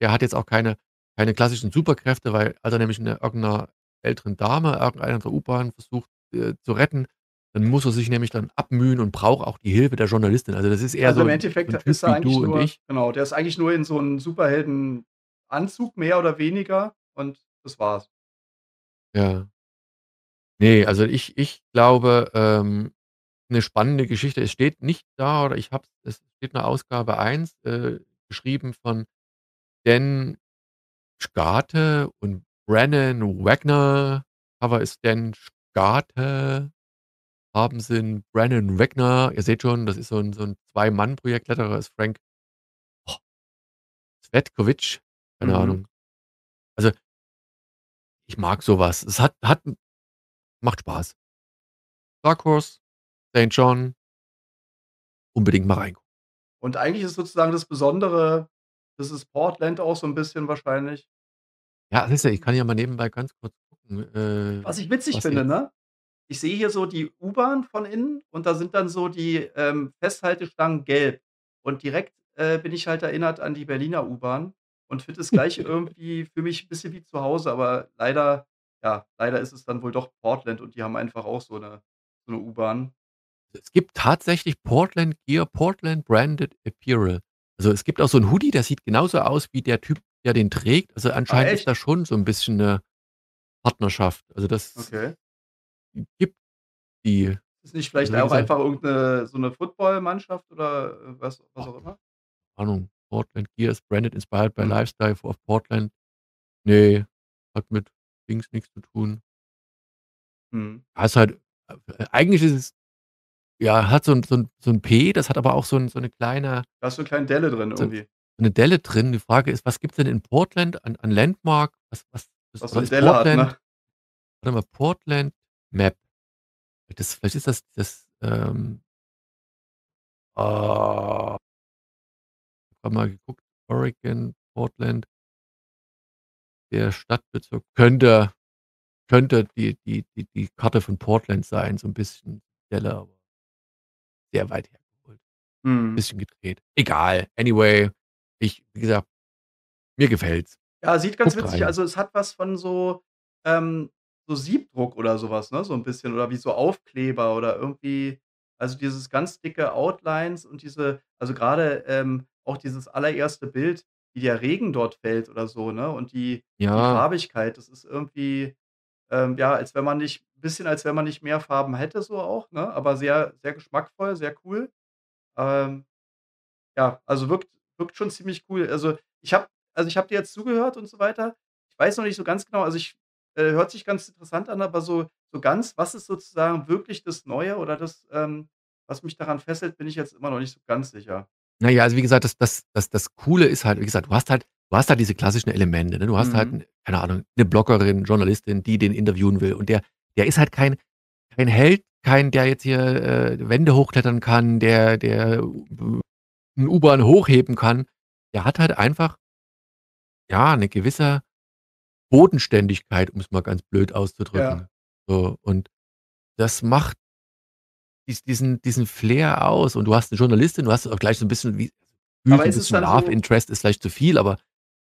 Der hat jetzt auch keine keine klassischen Superkräfte, weil als er nämlich in irgend 'ner älteren Dame irgendeiner der U-Bahn versucht, äh, zu retten. Dann muss er sich nämlich dann abmühen und braucht auch die Hilfe der Journalistin. Also, das ist eher Also, so im so Endeffekt 'n Typ ist er eigentlich nur ich. genau, der ist eigentlich nur in so 'n Superheldenanzug mehr oder weniger und das war's. Ja. Ne, also ich ich glaube, ähm, 'ne spannende Geschichte. Es steht nicht da oder ich habe es es steht 'ne Ausgabe 1, äh, geschrieben von Dan Schgate und Brannon Wagner. Cover ist Dan Schgate. Farben sind Brannon Wagner. Ihr seht schon, das ist so 'n so 'n Zwei-Mann-Projekt. Letterer ist Frank boah Cvetkovic, keine Mhm. Ahnung. Also ich mag so was. Es hat hat macht Spaß. Dark Horse, St. John. Unbedingt mal reingucken. Und eigentlich ist sozusagen das Besondere das ist Portland auch so 'n bisschen wahrscheinlich. Ja, siehst du, ich kann ja mal nebenbei ganz kurz gucken, äh, Was ich witzig was finde, jetzt ne? Ich sehe hier so die U-Bahn von innen und da sind dann so die, ähm, Festhaltestangen gelb. Und direkt, äh, bin ich halt erinnert an die Berliner U-Bahn und finde es gleich irgendwie für mich 'n bisschen wie zu Hause, aber leider ja, leider ist es dann wohl doch Portland und die haben einfach auch so 'ne so 'ne U-Bahn. Es gibt tatsächlich Portland Gear, Portland Branded Apparel. Also, es gibt auch so 'n Hoodie, der sieht genauso aus wie der Typ, der den trägt. Also, Ah, anscheinend ist echt? da schon so 'n bisschen 'ne Partnerschaft. Also, das Okay. gibt die. Ist nicht Also, vielleicht wie auch einfach irgend 'ne so 'ne Footballmannschaft oder, äh, was was auch immer? Ahnung. Portland Gear is branded inspired by Mhm. lifestyle of Portland. Ne, hat mit Dings nix zu tun. Mhm. Hast halt äh, eigentlich ist es ja, hat so 'n so 'n so 'n P, das hat aber auch so 'n so 'ne kleine Da ist so 'ne kleine Delle drin so irgendwie. 'ne Delle drin. Die Frage ist, was gibt's denn in Portland an an Landmark? Was was ist Was so ist Delle hat, Portland ne? warte mal, Portland Map. Das vielleicht ist das das, ähm Ah. Habe mal geguckt, Oregon, Portland. Der Stadtbezirk könnte könnte die die die die Karte von Portland sein, so 'n bisschen Delle, aber sehr weit hergeholt. Mhm. Bisschen gedreht. Egal. Anyway, ich wie gesagt, mir gefällt's. Ja, sieht ganz Guckt witzig rein. also, es hat was von so, ähm so Siebdruck oder so was, ne, so 'n bisschen oder wie so Aufkleber oder irgendwie also, dieses ganz dicke Outlines und diese also, grade, ähm, auch dieses allererste Bild, wie der Regen dort fällt oder so, ne, und die die Ja. Farbigkeit, das ist irgendwie, ähm, ja, als wenn man nicht bisschen als wenn man nicht mehr Farben hätte so auch, ne, aber sehr, sehr geschmackvoll, sehr cool. Ähm, ja, also, wirkt wirkt schon ziemlich cool. Also, ich habe also, ich habe dir jetzt zugehört und so weiter. Ich weiß noch nicht so ganz genau also, ich äh, hört sich ganz interessant an, aber so so ganz was ist sozusagen wirklich das Neue oder das, ähm, was mich daran fesselt, bin ich jetzt immer noch nicht so ganz sicher. Na ja, also, wie gesagt, das das das das Coole ist halt wie gesagt, du hast halt du hast halt diese klassischen Elemente, ne? Du hast halt Mhm. 'n keine Ahnung, 'ne Bloggerin, Journalistin, die den interviewen will und der der ist halt kein kein Held, kein der jetzt hier, äh, Wände hochklettern kann, der der 'n U-Bahn hochheben kann. Der hat halt einfach ja, 'ne gewisse Bodenständigkeit, um's mal ganz blöd Ja. auszudrücken. So, und das macht diesen diesen Flair aus und du hast 'ne Journalistin, du hast auch gleich so 'n bisschen wie Aber gefühlt 'n ist es bisschen Love so Interest ist vielleicht zu viel, aber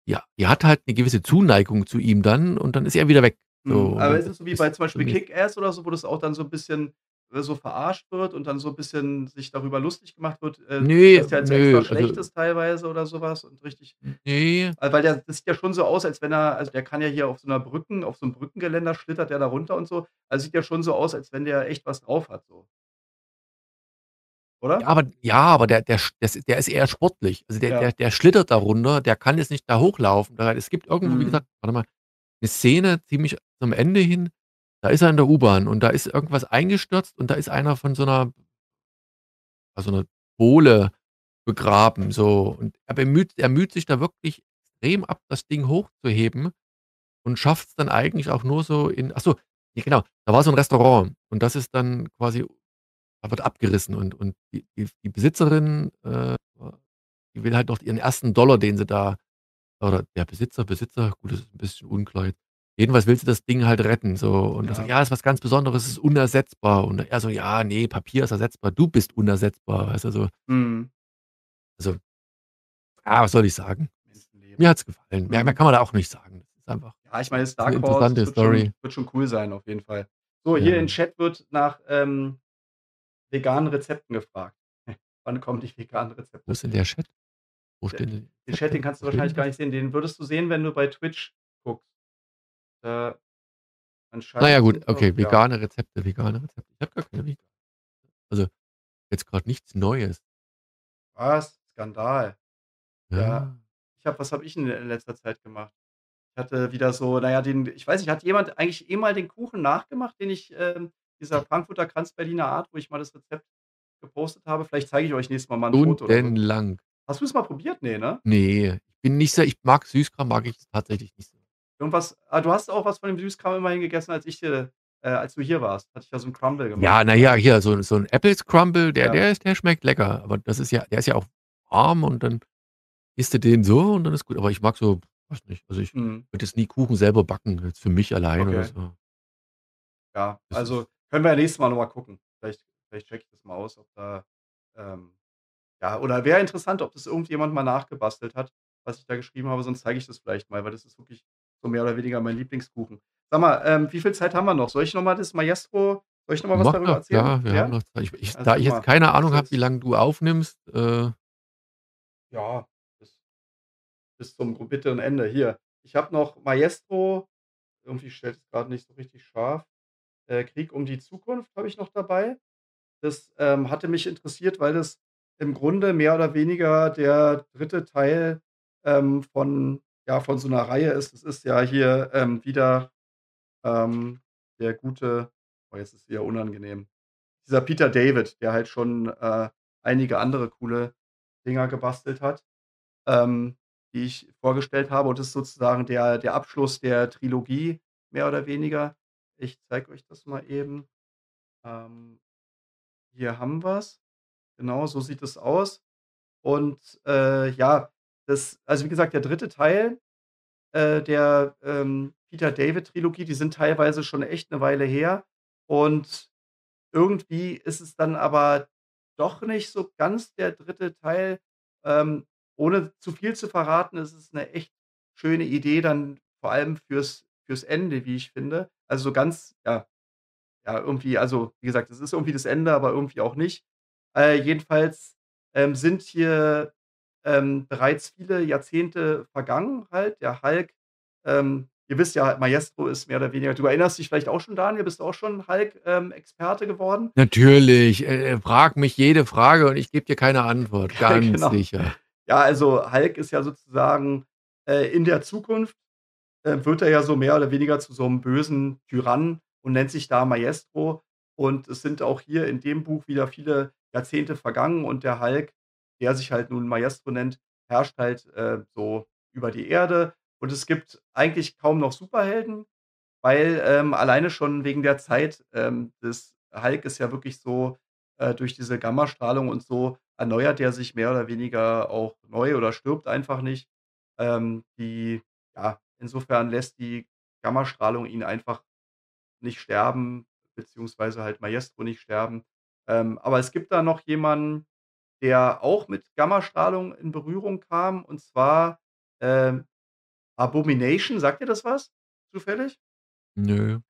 ja, die hat halt 'ne gewisse Zuneigung zu ihm dann und dann ist er wieder weg. So, und aber ist es so wie bei zum Beispiel Kick-Ass oder so, wo das auch dann so 'n bisschen, äh, so verarscht wird und dann so 'n bisschen sich darüber lustig gemacht wird, äh, Ne, dass der halt so extra nö, schlecht also ist teilweise oder so was und richtig Ne. äh, weil der das sieht ja schon so aus, als wenn er also, der kann ja hier auf so 'ner Brücken auf so 'nem Brückengeländer schlittert der da runter und so. Also, sieht ja schon so aus, als wenn der echt was drauf hat so. Ja, Oder? aber ja, aber der der der ist eher sportlich. Also, der Ja. der der schlittert da runter, der kann jetzt nicht da hochlaufen. Es gibt irgendwo, wie Mhm. gesagt warte mal, 'ne Szene ziemlich zum Ende hin, da ist er in der U-Bahn und da ist irgendwas eingestürzt und da ist einer von so 'ner also, 'ner Bohle begraben so und er bemüht er müht sich da wirklich extrem ab, das Ding hochzuheben und schafft's dann eigentlich auch nur so in ach so, ja genau, da war so 'n Restaurant und das ist dann quasi da wird abgerissen und und die die Besitzerin, äh, die will halt noch ihren 1. Dollar, den sie da oder der Besitzer Besitzer, gut, das ist 'n bisschen unklar jetzt. Jedenfalls will sie das Ding halt retten so und er sagt: Ja. „Ja, ist was ganz Besonderes, ist unersetzbar.“ Und er so: „Ja, ne, Papier ist ersetzbar, du bist unersetzbar.“ Weißt du, so. Mhm. Also, ja, was soll ich sagen? Mir Menschenleben. hat's gefallen. Mehr mehr Mhm. kann man da auch nicht sagen. Das ist einfach Ja, ich meine, 'ne interessante das wird wird schon cool sein auf jeden Fall. So, hier im Ja. Chat wird nach, ähm, veganen Rezepten gefragt. Wann kommen die veganen Wo Rezepte? ist denn der Chat? Wo D stehen denn den Chat, den kannst du Wo steht wahrscheinlich gar nicht sehen. Den würdest du sehen, wenn du bei Twitch guckst. Äh, Na ja, anscheinend gut, okay, vegane Rezepte, vegane Rezepte. Ich habe gar keine vega also, jetzt grad nichts Neues. Was? Skandal. Ja, Ja. ich habe was habe ich in letzter Zeit gemacht? Ich hatte wieder so na ja, den ich weiß nicht, hat jemand eigentlich eh mal den Kuchen nachgemacht, den ich, ähm dieser Frankfurter Kranzberliner Art, wo ich mal das Rezept gepostet habe? Vielleicht zeige ich euch nächstes Mal mal 'n Foto oder so. Stundenlang. Hast du's mal probiert? Ne, ne? Ne, ich bin nicht sehr ich mag Süßkram mag ich tatsächlich nicht so. Irgendwas ah, du hast auch was von dem Süßkram immerhin gegessen, als ich hier äh, als du hier warst. Hatte ich ja so 'n Crumble gemacht, Ja, na ja, immerhin. hier so so 'n Apples Crumble, der Ja. der ist der schmeckt lecker, aber das ist ja der ist ja auch warm und dann isst du den so und dann ist gut. Aber ich mag so weiß nicht, also, ich Mhm. würde jetzt nie Kuchen selber backen, jetzt für mich allein oder Okay. so. Ja, also, können wir ja nächstes Mal noch mal gucken. Vielleicht vielleicht checke ich das mal aus, ob da, ähm ja, oder wäre interessant, ob das irgendjemand mal nachgebastelt hat, was ich da geschrieben habe, sonst zeige ich das vielleicht mal, weil das ist wirklich so mehr oder weniger mein Lieblingskuchen. Sag mal, ähm, wie viel Zeit haben wir noch? Soll ich noch mal das Maestro soll ich noch mal was Mach darüber erzählen? ja, wir haben Ja? noch Zeit. Ich ich Also, da ich jetzt keine Ahnung habe, wie ist lang du aufnimmst, äh Ja, bis bis zum bitteren Ende. Hier, ich habe noch Maestro irgendwie stellt es grad nicht so richtig scharf. Äh, Krieg um die Zukunft habe ich noch dabei. Das, ähm, hatte mich interessiert, weil das im Grunde mehr oder weniger der 3. Teil, ähm, von ja, von so 'ner Reihe ist. Es ist ja hier, ähm, wieder, ähm, der gute oh, jetzt ist wieder unangenehm. Dieser Peter David, der halt schon, äh, einige andere coole Dinger gebastelt hat, ähm, die ich vorgestellt habe und das ist sozusagen der der Abschluss der Trilogie mehr oder weniger. Ich zeige euch das mal eben. Ähm, hier haben wir's. Genau, so sieht es aus. Und, äh, ja, das also, wie gesagt, der 3. Teil, äh, der, ähm, Peter David Trilogie, die sind teilweise schon echt 'ne Weile her und irgendwie ist es dann aber doch nicht so ganz der 3. Teil. Ähm, ohne zu viel zu verraten, ist es 'ne echt schöne Idee dann vor allem fürs fürs Ende, wie ich finde. Also, so ganz ja ja, irgendwie also, wie gesagt, es ist irgendwie das Ende, aber irgendwie auch nicht. Äh, jedenfalls, ähm, sind hier, ähm, bereits viele Jahrzehnte vergangen halt. Der Hulk ähm, ihr wisst ja, Maestro ist mehr oder weniger du erinnerst dich vielleicht auch schon, Daniel, bist du auch schon Hulk, ähm, geworden? Natürlich, äh, äh, frag mich jede Frage und ich gebe dir keine Antwort, ganz Genau. sicher. Ja, also, Hulk ist ja sozusagen äh, in der Zukunft, äh, wird er ja so mehr oder weniger zu so 'nem bösen Tyrannen und nennt sich da Maestro. Und es sind auch hier in dem Buch wieder viele Jahrzehnte vergangen und der Hulk, der sich halt nun Maestro nennt, herrscht halt, äh, so über die Erde. Und es gibt eigentlich kaum noch Superhelden, weil, ähm, alleine schon wegen der Zeit, ähm, des Hulk ist ja wirklich so, äh, durch diese Gammastrahlung und so erneuert der sich mehr oder weniger auch neu oder stirbt einfach nicht. Ähm, die ja, insofern lässt die Gammastrahlung ihn einfach nicht sterben, beziehungsweise halt Maestro nicht sterben. Ähm, aber es gibt da noch jemanden, der auch mit Gammastrahlung in Berührung kam, und zwar, ähm, Abomination. Sagt dir das was zufällig? Nö.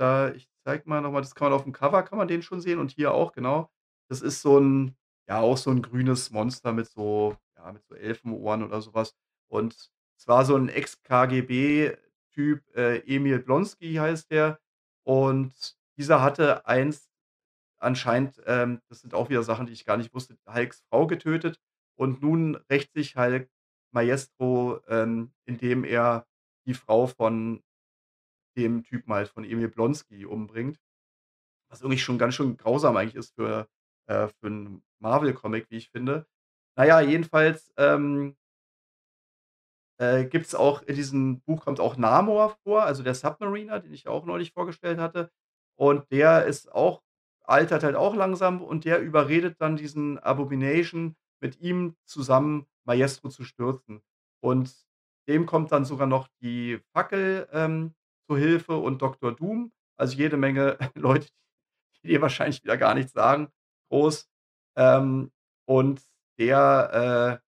Da ich zeige mal noch mal, das kann man auf'm Cover kann man den schon sehen und hier auch, genau. Das ist so 'n ja, auch so 'n grünes Monster mit so ja, mit so Elfenohren oder so was. Und es war so 'n Ex-KGB-Typ, äh, Emil Blonsky heißt der. Und dieser hatte einst anscheinend, ähm das sind auch wieder Sachen, die ich gar nicht wusste, Hulks Frau getötet. Und nun rächt sich Hulk Maestro, ähm, indem er die Frau von dem Typen halt, von Emil Blonsky umbringt. Was irgendwie schon ganz schön grausam eigentlich ist für äh, für 'n Marvel-Comic, wie ich finde. Na ja, jedenfalls, ähm äh, gibt's auch in diesem Buch kommt auch Namor vor, also, der Submariner, den ich auch neulich vorgestellt hatte. Und der ist auch altert halt auch langsam und der überredet dann diesen Abomination, mit ihm zusammen Maestro zu stürzen. Und dem kommt dann sogar noch die Fackel, ähm, zu Hilfe und Doktor Doom. Also, jede Menge Leute, die dir wahrscheinlich wieder gar nichts sagen, groß. Ähm, und der, äh,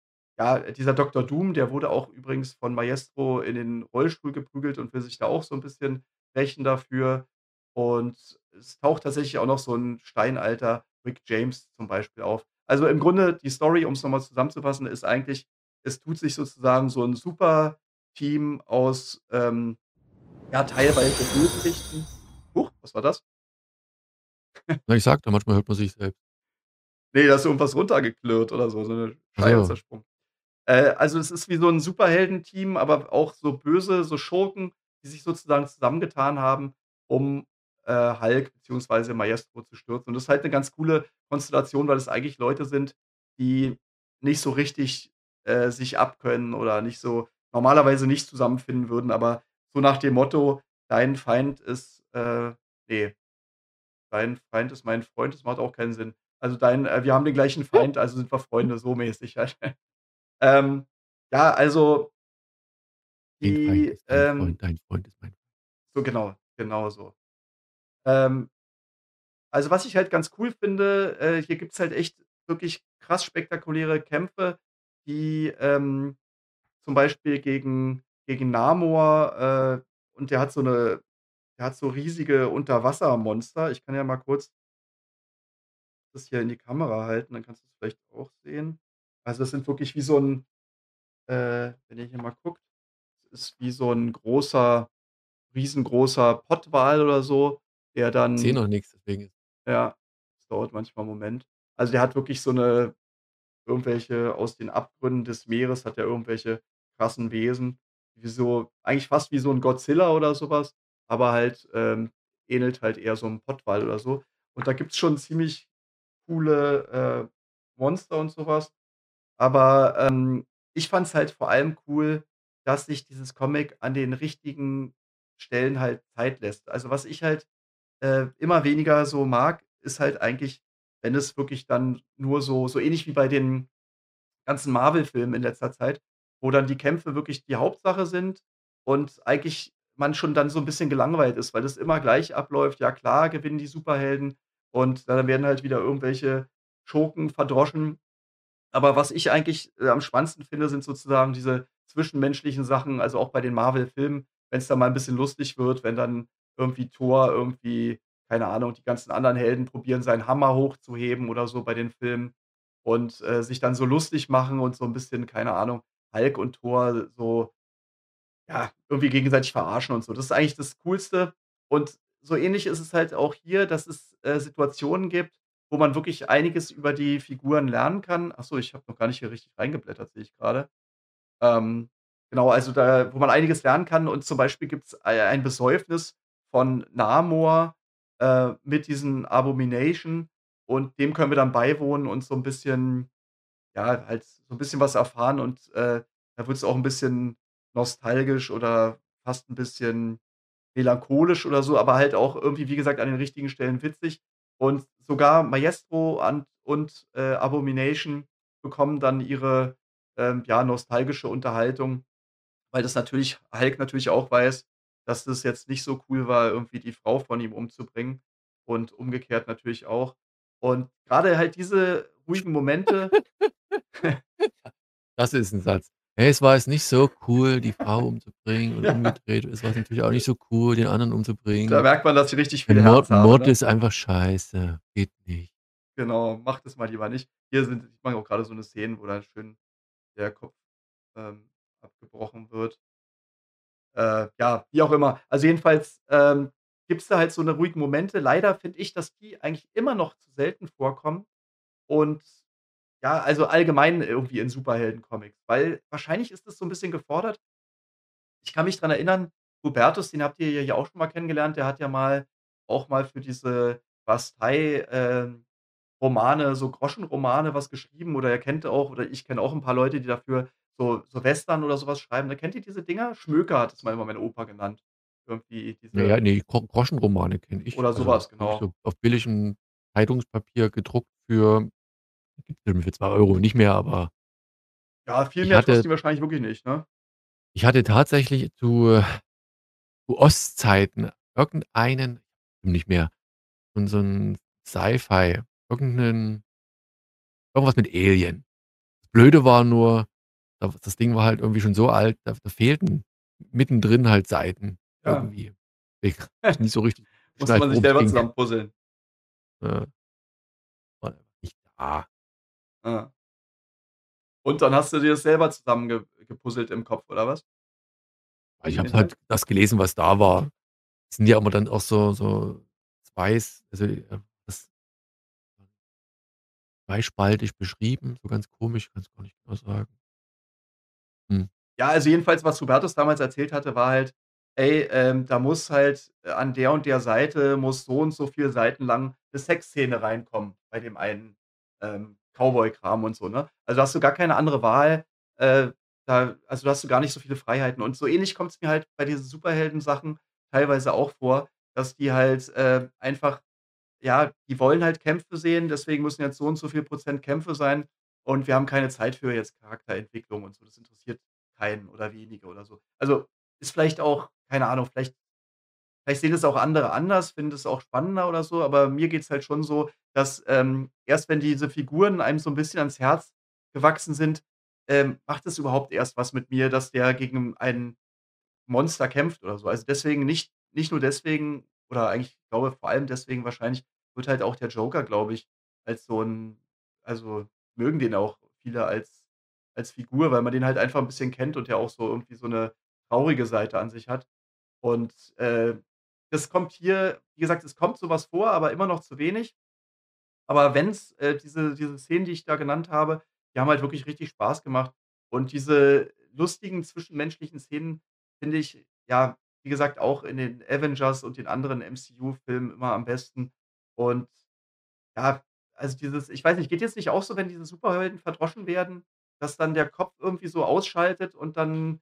Ja, dieser Doktor Doom, der wurde auch übrigens von Maestro in den Rollstuhl geprügelt und will sich da auch so 'n bisschen rächen dafür. Und es taucht tatsächlich auch noch so 'n steinalter Rick James zum Beispiel auf. Also, im Grunde die Story, um's noch mal zusammenzufassen, ist eigentlich, es tut sich sozusagen so 'n Superteam aus, ähm, ja, teilweise Bösewichten Huch, was war das? Na, ich sage doch, manchmal hört man sich selbst. Ne, da ist irgendwas runtergeklirrt oder so, so 'ne Ach Scheibe zersprungen. Äh, also, es ist wie so 'n Superheldenteam, aber auch so böse, so Schurken, die sich sozusagen zusammengetan haben, um, äh, Hulk beziehungsweise Maestro zu stürzen. Und das ist halt 'ne ganz coole Konstellation, weil es eigentlich Leute sind, die nicht so richtig, äh, sich abkönnen oder nicht so normalerweise nicht zusammenfinden würden, aber so nach dem Motto: „Dein Feind ist, äh ne, dein Feind ist mein Freund“, das macht auch keinen Sinn. Also, dein äh, wir haben den gleichen Feind, also sind wir Freunde, so mäßig halt. Ähm, ja, also „Mein Feind die, dein ähm Freund, dein Freund ist mein“ So genau, genau so. Ähm also, was ich halt ganz cool finde, äh, hier gibt's halt echt wirklich krass spektakuläre Kämpfe, die, ähm, zum Beispiel gegen gegen Namor, äh und der hat so 'ne der hat so riesige Unterwassermonster. Ich kann ja mal kurz das hier in die Kamera halten, dann kannst du's vielleicht auch sehen. Also, das sind wirklich wie so 'n äh, wenn ihr hier mal guckt, ist wie so 'n großer riesengroßer Pottwal oder so, der Ich sehe dann noch nix, deswegen ja, das dauert manchmal 'n Moment. Also, der hat wirklich so 'ne irgendwelche aus den Abgründen des Meeres hat er irgendwelche krassen Wesen, wie so eigentlich fast wie so 'n Godzilla oder so was, aber halt, ähm, ähnelt halt eher so 'nem Pottwal oder so. Und da gibt's schon ziemlich coole, äh, Monster und so was. Aber, ähm, ich fand's halt vor allem cool, dass sich dieses Comic an den richtigen Stellen halt Zeit lässt. Also, was ich halt, äh, immer weniger so mag, ist halt eigentlich, wenn es wirklich dann nur so so ähnlich wie bei den ganzen Marvel-Filmen in letzter Zeit, wo dann die Kämpfe wirklich die Hauptsache sind und eigentlich man schon dann so 'n bisschen gelangweilt ist, weil das immer gleich abläuft. Ja klar, gewinnen die Superhelden und dann werden halt wieder irgendwelche Schurken verdroschen. Aber was ich eigentlich, äh, am spannendsten finde, sind sozusagen diese zwischenmenschlichen Sachen, also auch bei den Marvel-Filmen, wenn's dann mal 'n bisschen lustig wird, wenn dann irgendwie Thor irgendwie keine Ahnung, die ganzen anderen Helden probieren, seinen Hammer hochzuheben oder so bei den Filmen und, äh, sich dann so lustig machen und so 'n bisschen, keine Ahnung, Hulk und Thor so ja, irgendwie gegenseitig verarschen und so. Das ist eigentlich das Coolste. Und so ähnlich ist es halt auch hier, dass es, äh, Situationen gibt, wo man wirklich einiges über die Figuren lernen kann. Ach so, ich habe noch gar nicht hier richtig reingeblättert, sehe ich grade. Ähm, genau, also da wo man einiges lernen kann und zum Beispiel gibt's ei ein Besäufnis von Namor, äh, mit diesen Abomination und dem können wir dann beiwohnen und so 'n bisschen ja, halt so 'n bisschen was erfahren und, äh, da wird's auch 'n bisschen nostalgisch oder fast 'n bisschen melancholisch oder so, aber halt auch irgendwie, wie gesagt, an den richtigen Stellen witzig. Und sogar Maestro an und, äh, Abomination bekommen dann ihre, ähm, ja, nostalgische Unterhaltung, weil das natürlich Hulk natürlich auch weiß, dass das jetzt nicht so cool war, irgendwie die Frau von ihm umzubringen und umgekehrt natürlich auch. Und grade halt diese ruhigen Momente Das ist 'n Satz. „Hey, es war jetzt nicht so cool, die Frau umzubringen und Ja. umgedreht ist war's natürlich auch nicht so cool, den anderen Da umzubringen. merkt man, dass ich richtig viel Ein Herz Mord habe, Mord ne? ist einfach scheiße, geht nicht.“ Genau, mach das mal lieber nicht. Hier sind sieht man auch grade so 'ne Szenen, wo dann schön der Kopf, ähm, abgebrochen wird. Äh, ja, wie auch immer. Also, jedenfalls, ähm, gibt's da halt so 'ne ruhigen Momente. Leider finde ich, dass die eigentlich immer noch zu selten vorkommen und ja, also allgemein irgendwie in Superhelden-Comics, weil wahrscheinlich ist das so 'n bisschen gefordert. Ich kann mich dran erinnern, Hubertus, den habt ihr ja hier auch schon mal kennengelernt, der hat ja mal auch mal für diese Bastei, ähm, Romane, so Groschenromane was geschrieben oder er kennt auch oder ich kenne auch 'n paar Leute, die dafür so so Western oder so was schreiben. Ne, kennt ihr diese Dinger? Schmöker hat das mal immer mein Opa genannt. Irgendwie Na diese ja, ne, Gro Groschenromane kenne ich. Oder so Also, was, wirklich genau. so auf billigem Zeitungspapier gedruckt für gibt's irgendwie für 2 € nicht mehr, aber Ja, viel ich mehr hatte kosten die wahrscheinlich wirklich nicht, ne? ich hatte tatsächlich zu zu Ostzeiten irgendeinen nicht mehr, so 'n so 'n Sci-Fi, irgend 'nen irgendwas mit Alien. Blöde war nur da das Ding war halt irgendwie schon so alt, da da fehlten mittendrin halt Seiten Ja. irgendwie. Ich ich nicht so richtig Musste geschnallt, man sich selber ging. zusammen puzzeln. Ja. War nicht da. Ja. Und dann hast du dir das selber zusammen ge gepuzzelt im Kopf oder was? Ich habe halt das gelesen, was da war. Sind ja immer dann auch so so weiß also, äh, das zweispaltig beschrieben, so ganz komisch, kann's gar nicht genau sagen. Hm. Ja, also jedenfalls, was Hubertus damals erzählt hatte, war halt: „Ey, ähm, da muss halt an der und der Seite muss so und so viele Seiten lang 'ne Sexszene reinkommen bei dem einen, ähm, Cowboy-Kram“ und so, ne? Also, hast du gar keine andere Wahl, äh, da also, da hast du gar nicht so viele Freiheiten. Und so ähnlich kommt's mir halt bei diesen Superheldensachen teilweise auch vor, dass die halt, äh, einfach ja, die wollen halt Kämpfe sehen, deswegen müssen jetzt so und so viel Prozent Kämpfe sein und wir haben keine Zeit für jetzt Charakterentwicklung und so. Das interessiert keinen oder wenige oder so. Also, ist vielleicht auch keine Ahnung, vielleicht vielleicht sehen das auch andere anders, finden das auch spannender oder so, aber mir geht's halt schon so, dass, ähm, erst wenn diese Figuren einem so 'n bisschen ans Herz gewachsen sind, ähm, macht es überhaupt erst was mit mir, dass der gegen ein Monster kämpft oder so. Also, deswegen nicht nicht nur deswegen oder eigentlich, ich glaube, vor allem deswegen wahrscheinlich wird halt auch der Joker, glaube ich, als so 'n also, mögen den auch viele als als Figur, weil man den halt einfach 'n bisschen kennt und der auch so irgendwie so 'ne traurige Seite an sich hat. Und, äh, das kommt hier wie gesagt, es kommt so was vor, aber immer noch zu wenig. Aber wenn's, äh, diese diese Szenen, die ich da genannt habe, die haben halt wirklich richtig Spaß gemacht. Und diese lustigen zwischenmenschlichen Szenen finde ich, ja, wie gesagt, auch in den Avengers und den anderen MCU-Filmen immer am besten. Und ja, also, dieses ich weiß nicht, geht dir's nicht auch so, wenn diese Superhelden verdroschen werden, dass dann der Kopf irgendwie so ausschaltet und dann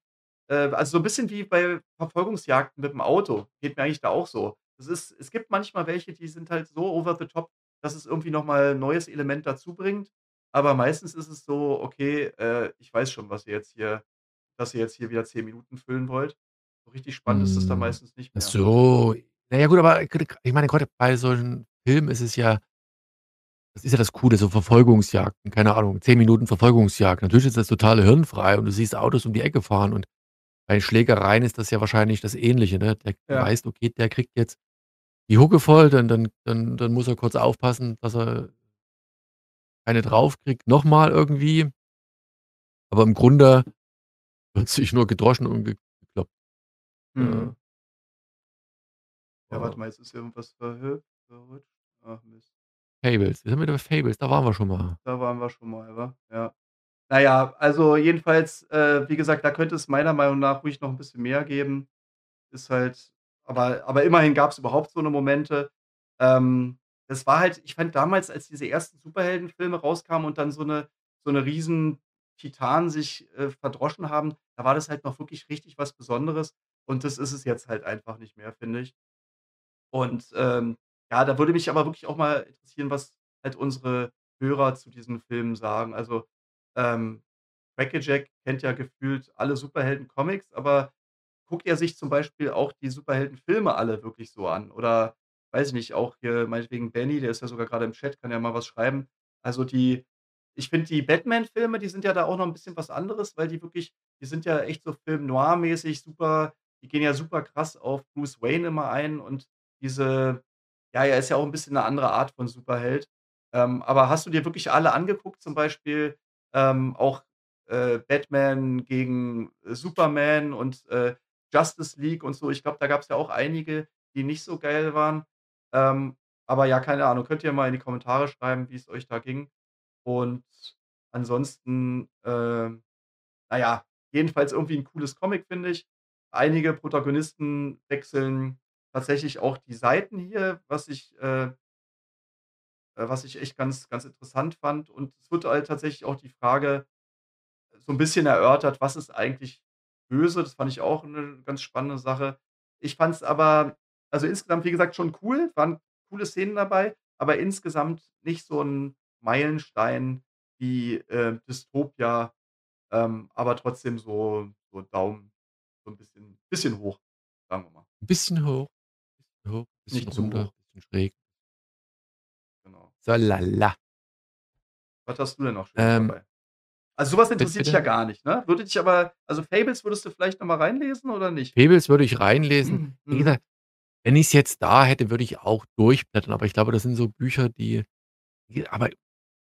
äh, also, so 'n bisschen wie bei Verfolgungsjagden mit'm Auto. Geht mir eigentlich da auch so. Es ist es gibt manchmal welche, die sind halt so over the top, dass es irgendwie noch mal 'n neues Element dazu bringt. Aber meistens ist es so: „Okay, äh, ich weiß schon, was ihr jetzt hier dass ihr jetzt hier wieder 10 Minuten füllen wollt.“ So richtig spannend ist das dann Hm. meistens nicht Ach mehr. so. Na ja, gut, aber ich meine, grade bei solchen Filmen ist es ja das ist ja das Coole, so Verfolgungsjagden, keine Ahnung, 10 Minuten Verfolgungsjagd. Natürlich ist das total hirnfrei und du siehst Autos um die Ecke fahren und bei Schlägereien ist das ja wahrscheinlich das Ähnliche, ne? Der du Ja. weißt, okay, der kriegt jetzt die Hucke voll, dann dann dann dann muss er kurz aufpassen, dass er eine drauf kriegt, noch mal irgendwie. Aber im Grunde wird sich nur gedroschen und ge gekloppt. Mhm. Ja. Ja, warte mal, jetzt ist irgendwas verhüpft verrutscht. Ach Mist. Fables. Wir sind wieder bei Fables, da waren wir schon mal. Da waren wir schon mal, wa? Ja. Na ja, also, jedenfalls, äh, wie gesagt, da könnte es meiner Meinung nach ruhig noch 'n bisschen mehr geben. Ist halt aber aber immerhin gab's überhaupt so 'ne Momente. Ähm, es war halt ich fand damals, als diese ersten Superheldenfilme rauskamen und dann so 'ne so 'ne riesen Titanen sich, äh, verdroschen haben, da war das halt noch wirklich richtig was Besonderes. Und das ist es jetzt halt einfach nicht mehr, finde ich. Und, ähm, ja, da würde mich aber wirklich auch mal interessieren, was halt unsere Hörer zu diesen Filmen sagen. Also, ähm, Cracky-Jack kennt ja gefühlt alle Superhelden-Comics, aber guckt er sich zum Beispiel auch die Superheldenfilme alle wirklich so an? Oder weiß ich nicht, auch hier meinetwegen Benny, der ist ja sogar grade im Chat, kann ja mal was schreiben. Also, die ich finde, die Batman-Filme, die sind ja da auch noch 'n bisschen was anderes, weil die wirklich die sind ja echt so Film noir-mäßig super die gehen ja super krass auf Bruce Wayne immer ein und diese ja, er ist ja auch 'n bisschen 'ne andere Art von Superheld. Ähm, aber hast du dir wirklich alle angeguckt, zum Beispiel, ähm, auch, äh, Batman gegen Superman und, äh, Justice League und so? Ich glaube, da gab's ja auch einige, die nicht so geil waren. Ähm, aber ja, keine Ahnung, könnt ihr mal in die Kommentare schreiben, wie's euch da ging. Und ansonsten, ähm, na ja, jedenfalls irgendwie 'n cooles Comic, finde ich. Einige Protagonisten wechseln tatsächlich auch die Seiten hier, was ich, äh äh, was ich echt ganz ganz interessant fand. Und es wird halt tatsächlich auch die Frage so 'n bisschen erörtert: „Was ist eigentlich böse?“ Das fand ich auch 'ne ganz spannende Sache. Ich fand's aber also, insgesamt, wie gesagt, schon cool, waren coole Szenen dabei, aber insgesamt nicht so 'n Meilenstein wie, äh, Dystopia, ähm, aber trotzdem so so Daumen so 'n bisschen bisschen hoch, sagen wir mal. 'N bisschen hoch, bisschen hoch, bisschen Nicht zu runter, hoch. bisschen schräg. Genau. So lala. Was hast du denn noch Schönes Ähm dabei? Also, so was Bi interessiert dich ja gar nicht, ne? Würde dich aber also, Fables würdest du vielleicht noch mal reinlesen oder nicht? Fables würde ich reinlesen. Wie Mhm. gesagt, wenn ich's jetzt da hätte, würde ich auch durchblättern, aber ich glaube, das sind so Bücher, die aber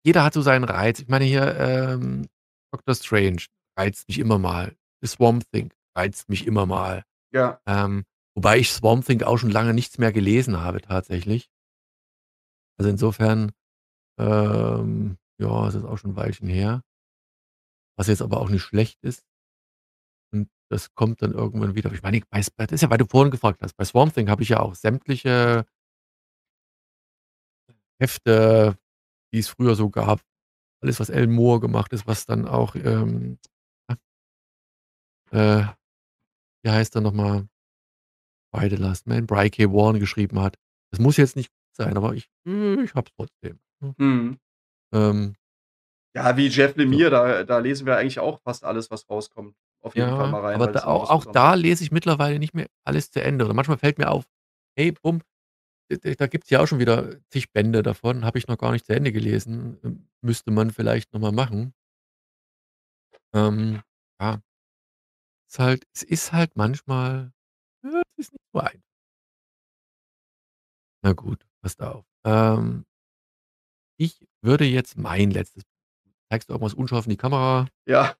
jeder hat so seinen Reiz. Ich meine hier, ähm, Doctor Strange reizt mich immer mal. The Swamp Thing reizt mich immer mal. Ja. Ähm, wobei ich Swamp Thing auch schon lange nichts mehr gelesen habe tatsächlich. Also, insofern, ähm, ja, es ist auch schon 'n Weilchen her. Was jetzt aber auch nicht schlecht ist. Und das kommt dann irgendwann wieder. Ich meine, bei das ist ja, weil du vorhin gefragt hast. Bei Swamp Thing habe ich ja auch sämtliche Hefte, die es früher so gab. Alles, was Alan Moore gemacht ist, was dann auch, ähm, na äh, wie heißt er noch mal? By the Last Man, Brian K. Vaughan geschrieben hat. Das muss jetzt nicht gut sein, aber ich hm, ich habe es trotzdem? Mhm. Ähm Ja, wie Jeff. Lemire, da da lesen wir eigentlich auch fast alles, was rauskommt, auf jeden Fall Ja, mal rein, aber da auch auch da lese ich mittlerweile nicht mehr alles zu Ende. Oder manchmal fällt mir auf: „Hey, bumm, da gibt's ja auch schon wieder zig Bände davon, habe ich noch gar nicht zu Ende gelesen. Ähm, müsste man vielleicht noch mal machen.“ Ähm, ja. Ist halt es ist halt manchmal ja, es ist nicht so ein Na gut, passt auf. Ähm ich würde jetzt mein letztes zeigst du irgendwas unscharf in die Kamera? Ja.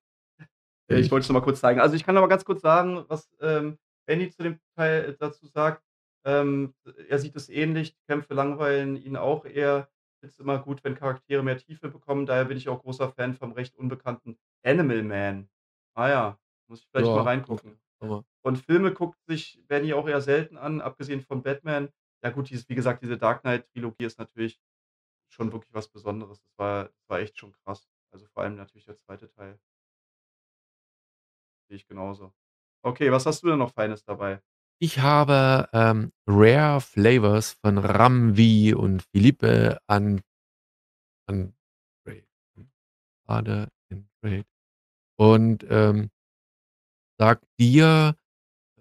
Äh, ich wollte es nur mal kurz zeigen. Also, ich kann mal ganz kurz sagen, was, ähm, Benny zu dem Teil dazu sagt. Ähm, er sieht es ähnlich. Kämpfe langweilen ihn auch eher. Ist immer gut, wenn Charaktere mehr Tiefe bekommen. Daher bin ich auch großer Fan vom recht unbekannten Animal Man. Ah ja, muss ich vielleicht mal Ja, okay, reingucken. aber Und Filme guckt sich Benny auch eher selten an, abgesehen von Batman. Ja gut, dieses wie gesagt, diese Dark Knight Trilogie ist natürlich schon wirklich was Besonderes. Das war das war echt schon krass. Also, vor allem natürlich der 2. Teil. Sehe ich genauso. Okay, was hast du denn noch Feines dabei? Ich habe, ähm, „Rare Flavors“ von Ram V und Philippe An An Und, ähm sagt dir,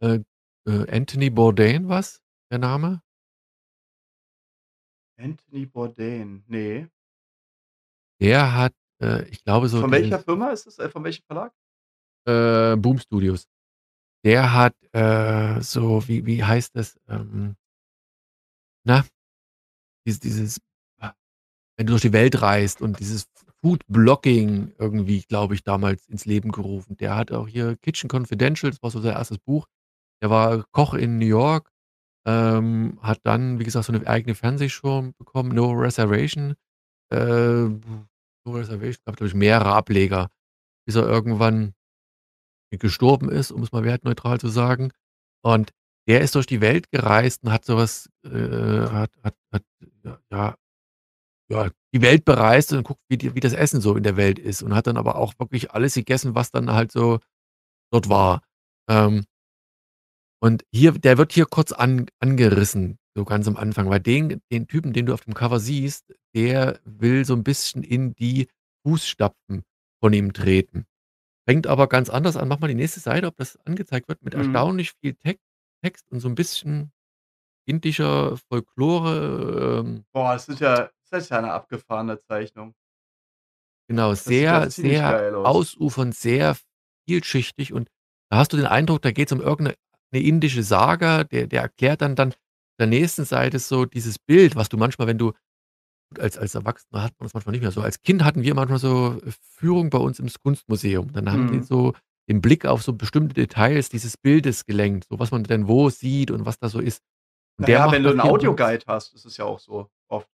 äh, äh, Anthony Bourdain was, der Name? Anthony Bourdain, ne. Der hat, äh, ich glaube, so Von welcher dieses Firma ist es? Äh, von welchem Verlag? Äh, Boom Studios. Der hat, äh, so wie wie heißt das, ähm na, dies dieses ah, wenn du durch die Welt reist und dieses F Food-Blogging irgendwie, glaube ich, damals ins Leben gerufen. Der hat auch hier „Kitchen Confidential“, das war so sein 1. Buch. Der war Koch in New York, ähm, hat dann, wie gesagt, so 'ne eigene Fernsehshow bekommen, „No Reservation“. Äh, „No Reservation“ gab, glaube ich, mehrere Ableger, bis er irgendwann gestorben ist, um es mal wertneutral zu sagen. Und der ist durch die Welt gereist und hat so was, äh, hat hat hat ja ja ja, die Welt bereist und guckt, wie die wie das Essen so in der Welt ist und hat dann aber auch wirklich alles gegessen, was dann halt so dort war. Ähm und hier der wird hier kurz an angerissen, so ganz am Anfang, weil den den Typen, den du auf dem Cover siehst, der will so 'n bisschen in die Fußstapfen von ihm treten. Fängt aber ganz anders an. Mach mal die nächste Seite, ob das angezeigt wird, mit Mhm. erstaunlich viel Tek Text und so 'n bisschen indischer Folklore, ähm Boah, das ist ja das ist ja 'ne abgefahrene Zeichnung. Genau, Das sehr, sehr aus. ausufernd, sehr vielschichtig und da hast du den Eindruck, da geht's um irgend 'ne 'ne indische Saga. Der der erklärt dann dann der nächsten Seite so dieses Bild, was du manchmal, wenn du als als Erwachsener hat man das manchmal nicht mehr so. Als Kind hatten wir manchmal so Führung bei uns ins Kunstmuseum. Dann haben die Mhm. so den Blick auf so bestimmte Details dieses Bildes gelenkt, so was man denn wo sieht und was da so ist. Und Na der ja, wenn du das 'n hier im Prinz Audioguide hast, ist es ja auch so oft.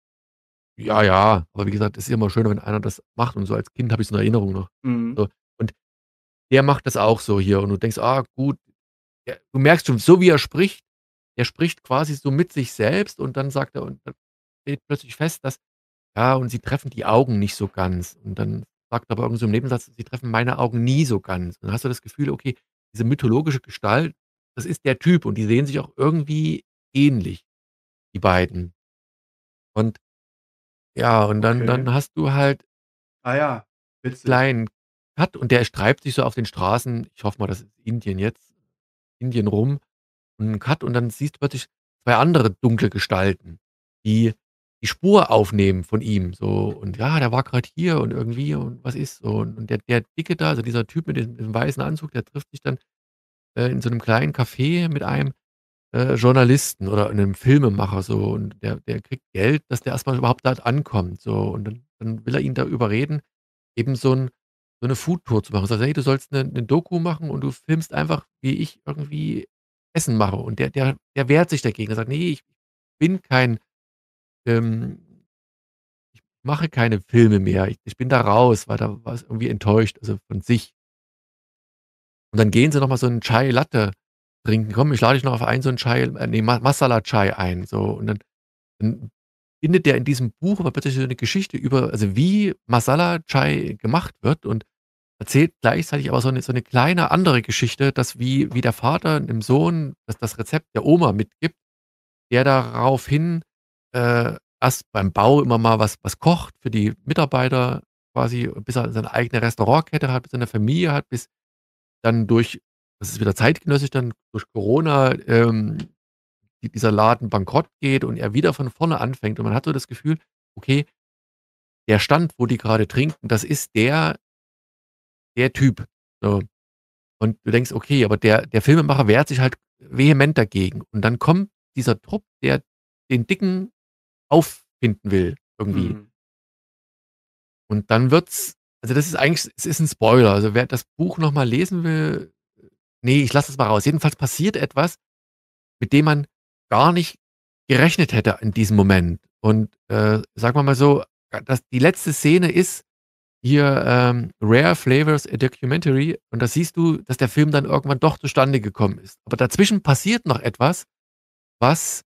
Ja, ja, aber wie gesagt, es ist immer schöner, wenn einer das macht und so als Kind habe ich's in Erinnerung noch. Mhm. So, und der macht das auch so hier und du denkst: „Ah, gut.“ Ja, du merkst schon, so wie er spricht er spricht quasi so mit sich selbst und dann sagt er und dann steht plötzlich fest, dass ja, und sie treffen die Augen nicht so ganz. Und dann sagt er aber irgend so im Nebensatz: „Sie treffen meine Augen nie so ganz.“ Dann hast du das Gefühl, okay, diese mythologische Gestalt, das ist der Typ und die sehen sich auch irgendwie ähnlich, die beiden. Und ja, und dann Okay. dann hast du halt Ah ja, witzig. kleinen Cut und der streift sich so auf den Straßen, ich hoffe mal, das ist Indien jetzt Indien rum und 'n Cut und dann siehst du plötzlich 2 andere dunkle Gestalten, die die Spur aufnehmen von ihm so. Und ja, der war grad hier und irgendwie und was ist so. Und der der Dicke da, also dieser Typ mit dem dem weißen Anzug, der trifft sich dann, äh, in so 'nem kleinen Café mit einem, äh, Journalisten oder 'nem Filmemacher so. Und der der kriegt Geld, dass der erst mal überhaupt dort ankommt so. Und dann dann will er ihn da überreden, eben so 'n so 'ne Foodtour zu machen. Sagt er: „Hey, du sollst 'ne 'ne Doku machen und du filmst einfach, wie ich irgendwie Essen mache.“ Und der der der wehrt sich dagegen. Er sagt: „Ne, ich bin kein, ähm ich mache keine Filme mehr. Ich ich bin da raus.“ War da war ist irgendwie enttäuscht, also von sich. Und dann gehen sie noch mal so 'n Chai Latte trinken: „Komm, ich lade dich noch auf einen so 'n Chai äh, ne, Ma Masala Chai ein“, so. Und dann dann findet der in diesem Buch aber plötzlich so 'ne Geschichte über also, wie Masala Chai gemacht wird und erzählt gleichzeitig aber so 'ne so 'ne kleine andere Geschichte, dass wie wie der Vater dem Sohn das das Rezept der Oma mitgibt, der daraufhin, äh, erst beim Bau immer mal was was kocht für die Mitarbeiter quasi, bis er seine eigene Restaurantkette hat, bis er 'ne Familie hat, bis dann durch das ist wieder zeitgenössisch dann, durch Corona, ähm, di dieser Laden bankrott geht und er wieder von vorne anfängt. Und man hat so das Gefühl, okay der Stand, wo die grade trinken, das ist der der Typ, so. Und du denkst: „Okay, aber der der Filmemacher wehrt sich halt vehement dagegen.“ Und dann kommt dieser Trupp, der den Dicken auffinden will irgendwie. Mhm. Und dann wird's also, das ist eigentlich es ist 'n Spoiler. Also, wer das Buch noch mal lesen will ne, ich lasse es mal raus. Jedenfalls passiert etwas, mit dem man gar nicht gerechnet hätte in diesem Moment. Und, äh, sagen wir mal so, dass die letzte Szene ist hier, ähm, „Rare Flavors: A Documentary“ und da siehst du, dass der Film dann irgendwann doch zustande gekommen ist. Aber dazwischen passiert noch etwas, was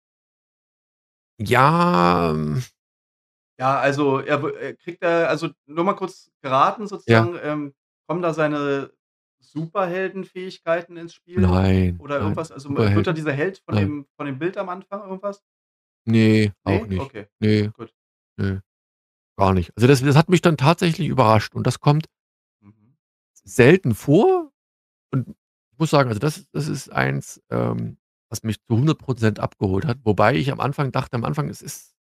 ja, hm Ja, also, er kriegt er also, nur mal kurz geraten Ja. sozusagen, ähm, kommen da seine Superheldenfähigkeiten ins Spiel Nein, oder nein, irgendwas? Also, äh, wird er Superhelden, dieser Held von nein. dem von dem Bild am Anfang, irgendwas? Ne, auch Ne? nicht. Okay, Ne, gut. ne, gar nicht. Also, das das hat mich dann tatsächlich überrascht und das kommt Mhm. selten vor und ich muss sagen, also, das das ist eins, ähm, was mich zu 100 % abgeholt hat, wobei ich am Anfang dachte am Anfang, es ist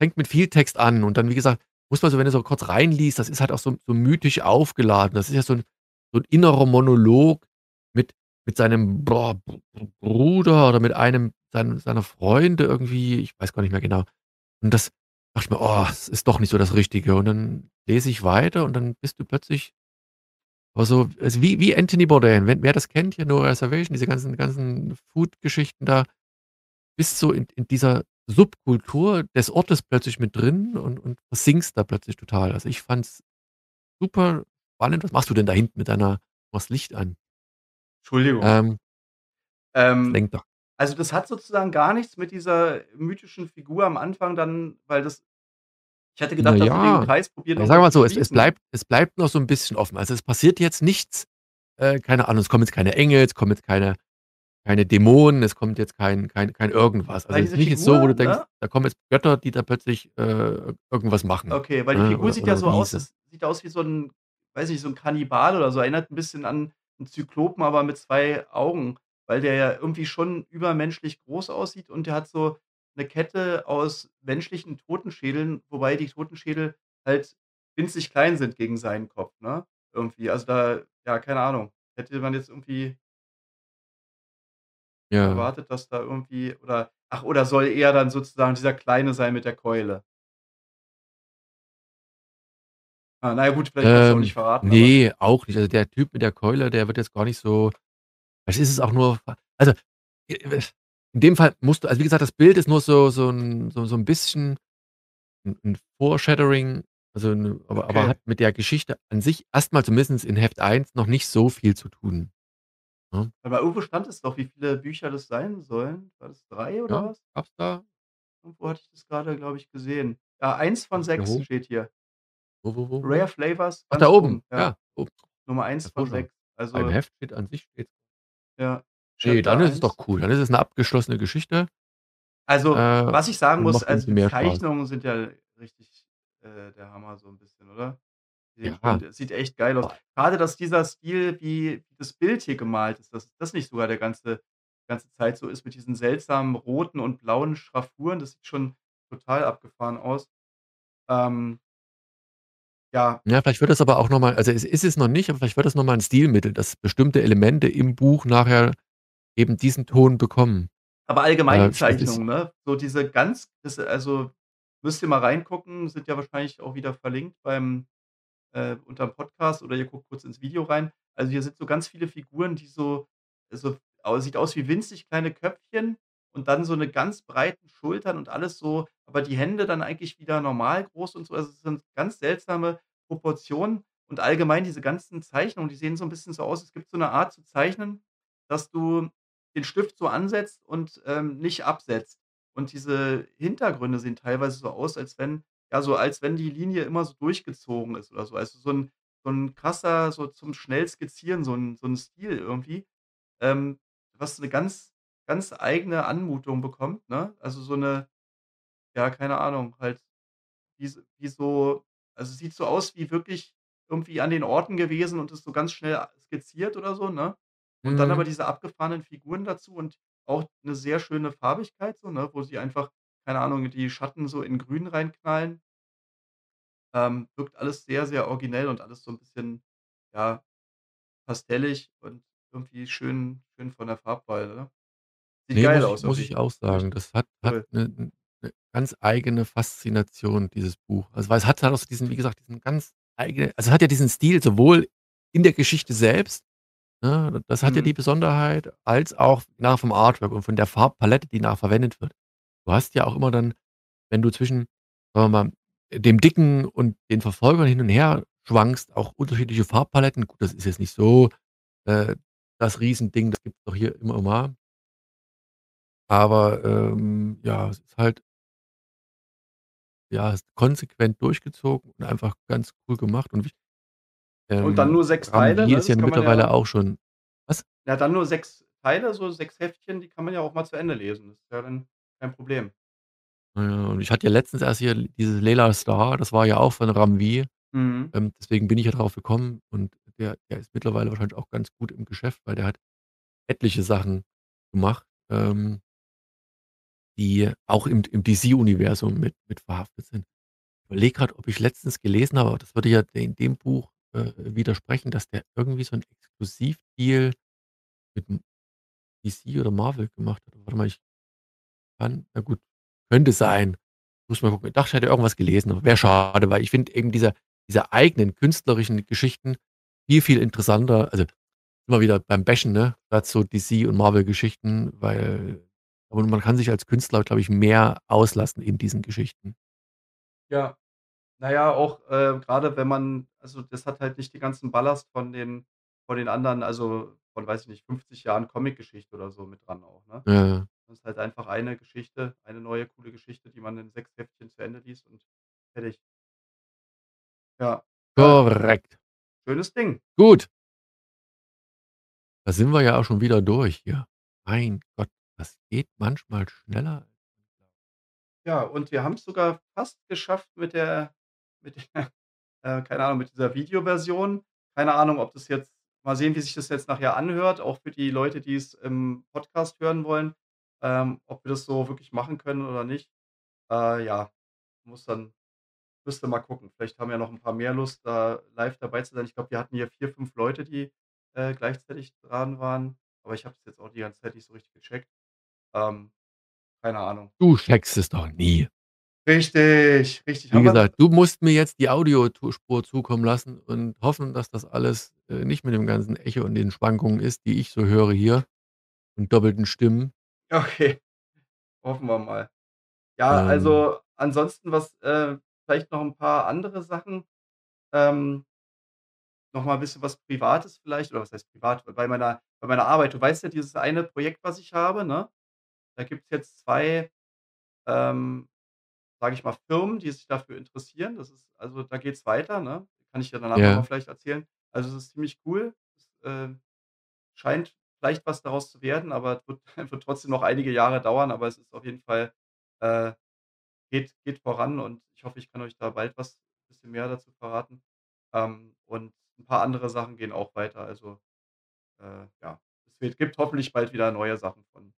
fängt mit viel Text an und dann, wie gesagt, muss man so wenn du so kurz reinliest, das ist halt auch so so mythisch aufgeladen. Das ist ja so 'n so 'n innerer Monolog mit mit seinem, boah, Bruder oder mit einem sein seiner Freunde irgendwie, ich weiß gar nicht mehr genau. Und das dachte ich mir: „Oh, es ist doch nicht so das Richtige.“ Und dann lese ich weiter und dann bist du plötzlich also, also, wie wie Anthony Bourdain, wenn wer das kennt hier, „No Reservation“, diese ganzen ganzen Food-Geschichten da, bist so in in dieser Subkultur des Ortes plötzlich mit drin und und versinkst da plötzlich total. Also, ich fand's super spannend. Was machst du denn da hinten mit deiner machst Licht an? Entschuldigung. Ähm Ähm, lenkt doch. Also, das hat sozusagen gar nichts mit dieser mythischen Figur am Anfang dann weil das ich hätte Na gedacht, dass sie den ja, Kreis probieren sagen wir mal so, es es bleibt es bleibt noch so 'n bisschen offen. Also, es passiert jetzt nichts, äh, keine Ahnung, es kommen jetzt keine Engel, es kommen jetzt keine keine Dämonen, es kommt jetzt kein kein kein irgendwas. Also, es ist nicht jetzt so, wo du denkst, ne? da kommen jetzt Götter, die da plötzlich, äh, irgendwas machen, Okay, weil die ne, Figur oder sieht ja so aus das sieht aus wie so 'n weiß nicht, so 'n Kannibale oder so, erinnert 'n bisschen an 'n Zyklopen, aber mit 2 Augen, weil der ja irgendwie schon übermenschlich groß aussieht und der hat so 'ne Kette aus menschlichen Totenschädeln, wobei die Totenschädel halt winzig klein sind gegen seinen Kopf, ne, irgendwie. Also, da ja, keine Ahnung. Hätte man jetzt irgendwie Ja. erwartet, dass da irgendwie oder ach, oder soll er dann sozusagen dieser Kleine sein mit der Keule? Ah, na ja gut, vielleicht kannst du auch nicht Ähm, verraten, aber ne, auch nicht. Also, der Typ mit der Keule, der wird jetzt gar nicht so vielleicht ist es auch nur also, in dem Fall musst du also, wie gesagt, das Bild ist nur so so 'n so so 'n bisschen 'n 'n Foreshadowing, also, 'ne aber aber Okay. hat mit der Geschichte an sich erst mal zumindest in Heft 1 noch nicht so viel zu tun, ne? Aber irgendwo stand es doch, wie viele Bücher das sein sollen. War das 3 oder Ja, was? gab's da. Irgendwo hatte ich das grade, glaube ich, gesehen. Ja, 1 von 6 hoch? steht hier. Wo, wo, wo, Rare wo? Flavors Ach, da oben, oben, ja. ja, oben. Nummer 1 von 6. Beim Also Heft steht an sich steht Ja, Ne, Chapter dann ist es doch 1. cool. Dann ist es 'ne abgeschlossene Geschichte. Also, Äh, was ich sagen und muss, also, die. Zeichnungen sind ja richtig, äh, der Hammer so 'n bisschen, oder? Ja. der sieht echt geil aus. Grade, dass dieser Stil, wie das Bild hier gemalt ist, dass das nicht sogar der ganze ganze Zeit so ist mit diesen seltsamen roten und blauen Schraffuren. Das sieht schon total abgefahren aus. Ähm ja. Ja, vielleicht wird das aber auch noch mal also, es ist es noch nicht, aber vielleicht wird das noch mal 'n Stilmittel, dass bestimmte Elemente im Buch nachher eben diesen Ton bekommen. Aber allgemein Äh, Zeichnungen, ne? So diese ganz das also, müsst ihr mal reingucken, sind ja wahrscheinlich auch wieder verlinkt beim äh, unterm Podcast oder ihr guckt kurz ins Video rein. Also, hier sind so ganz viele Figuren, die so so au sieht aus wie winzig kleine Köpfchen und dann so 'ne ganz breiten Schultern und alles so aber die Hände dann eigentlich wieder normal groß und so. Also, es sind ganz seltsame Proportionen und allgemein diese ganzen Zeichnungen, die sehen so 'n bisschen so aus es gibt so 'ne Art zu zeichnen, dass du den Stift so ansetzt und, ähm, nicht absetzt. Und diese Hintergründe sehen teilweise so aus, als wenn ja, so als wenn die Linie immer so durchgezogen ist oder so. Also, so 'n so 'n krasser so zum schnell Skizzieren, so 'n so 'n Stil irgendwie, ähm, was 'ne ganz ganz eigene Anmutung bekommt, ne? Also, so 'ne ja, keine Ahnung, halt wie s wie so also, sieht so aus wie wirklich irgendwie an den Orten gewesen und ist so ganz schnell a skizziert oder so, ne? Und dann aber Mhm. diese abgefahrenen Figuren dazu und auch 'ne sehr schöne Farbigkeit so, ne, wo sie einfach, keine Ahnung, die Schatten so in Grün reinknallen. Ähm, wirkt alles sehr, sehr originell und alles so 'n bisschen, ja, pastellig und irgendwie schön schön von der Farbwahl, ne? Sieht Ne, geil muss ich aus muss ich auch sagen. Das hat hat Cool. 'ne 'n 'ne ganz eigene Faszination, dieses Buch. Also, weil es hat halt auch diesen wie gesagt, diesen ganz eigene also, es hat ja diesen Stil sowohl in der Geschichte selbst, ne? Das hat ja die Mhm. Besonderheit, als auch nachher vom Artwork und von der Farbpalette, die nachher verwendet wird. Du hast ja auch immer dann, wenn du zwischen, sagen wir mal, dem Dicken und den Verfolgern hin und her schwankst, auch unterschiedliche Farbpaletten. Gut, das ist jetzt nicht so, äh, das Riesending, das gibt's doch hier immer mal. Aber, ähm, ja, es ist halt ja, ist konsequent durchgezogen und einfach ganz cool gemacht und ich Und dann ähm, nur 6 Teile, Ramvier ne? ist ja Das kann man ja mittlerweile auch schon was? Ja, dann nur 6 Teile, so 6 Heftchen, die kann man ja auch mal zu Ende lesen. Das ist ja dann kein Problem. Ja, und ich hatte ja letztens erst hier dieses „Layla Starr“, das war ja auch von Ramvirr. Mhm. Ähm, deswegen bin ich ja drauf gekommen und der der ist mittlerweile wahrscheinlich auch ganz gut im Geschäft, weil der hat etliche Sachen gemacht, ähm die auch im im DC-Universum mit mit verhaftet sind. Ich überlege grad, ob ich letztens gelesen habe, aber das würde ja de dem Buch, äh, widersprechen, dass der irgendwie so 'n Exklusivdeal mit DC oder Marvel gemacht hat. Warte mal, ich kann na gut, könnte sein. Muss mal gucken. Ich dachte, ich hätte irgendwas gelesen, aber wäre schade, weil ich finde eben diese diese eigenen künstlerischen Geschichten viel, viel interessanter. Also, immer wieder beim Bashen, ne, grad so DC und Marvel-Geschichten, weil und man kann sich als Künstler, glaube ich, mehr auslassen in diesen Geschichten. Ja. Na ja, auch, äh, grade wenn man also, das hat halt nicht den ganzen Ballast von den von den anderen also, von, weiß ich nicht, 50 Jahren Comicgeschichte oder so mit dran auch, ne? Ja. Das ist halt einfach eine Geschichte, eine neue coole Geschichte, die man in 6 Heftchen zu Ende liest und fertig. Ja. Korrekt. Schönes Ding. Gut. Da sind wir ja auch schon wieder durch hier. Mein Gott, das geht manchmal schneller Ja, und wir haben's sogar fast geschafft mit der mit der äh, keine Ahnung, mit dieser Videoversion. Keine Ahnung, ob das jetzt mal sehen, wie sich das jetzt nachher anhört, auch für die Leute, die es im Podcast hören wollen, ähm, ob wir das so wirklich machen können oder nicht. Äh, ja, muss dann müsste mal gucken. Vielleicht haben ja noch 'n paar mehr Lust, da live dabei zu sein. Ich glaube, wir hatten hier 4, 5 Leute, die, äh, gleichzeitig dran waren, aber ich habe es jetzt auch die ganze Zeit nicht so richtig gecheckt. Ähm, keine Ahnung. Du checkst es doch nie. Richtig, richtig. Wie gesagt, du musst mir jetzt die Audio tu Spur zukommen lassen und hoffen, dass das alles, äh, nicht mit dem ganzen Echo und den Schwankungen ist, die ich so höre hier und doppelten Stimmen. Okay, hoffen wir mal. Ja, Ähm also, ansonsten, was äh, vielleicht noch 'n paar andere Sachen, ähm noch mal 'n bisschen was Privates vielleicht oder was heißt privat? Bei meiner bei meiner Arbeit. Du weißt ja, dieses eine Projekt, was ich habe, ne? Da gibt's jetzt 2, ähm, sage ich mal, Firmen, die sich dafür interessieren. Das ist also, da geht's weiter, ne? Kann ich dir danach Ja. vielleicht erzählen. Also, es ist ziemlich cool. Es, äh, scheint vielleicht was daraus zu werden, aber es wird wird trotzdem noch einige Jahre dauern, aber es ist auf jeden Fall äh, geht geht voran und ich hoffe, ich kann euch da bald was bisschen mehr dazu verraten. Ähm, und 'n paar andere Sachen gehen auch weiter. Also, äh, ja, es wird gibt hoffentlich bald wieder neue Sachen von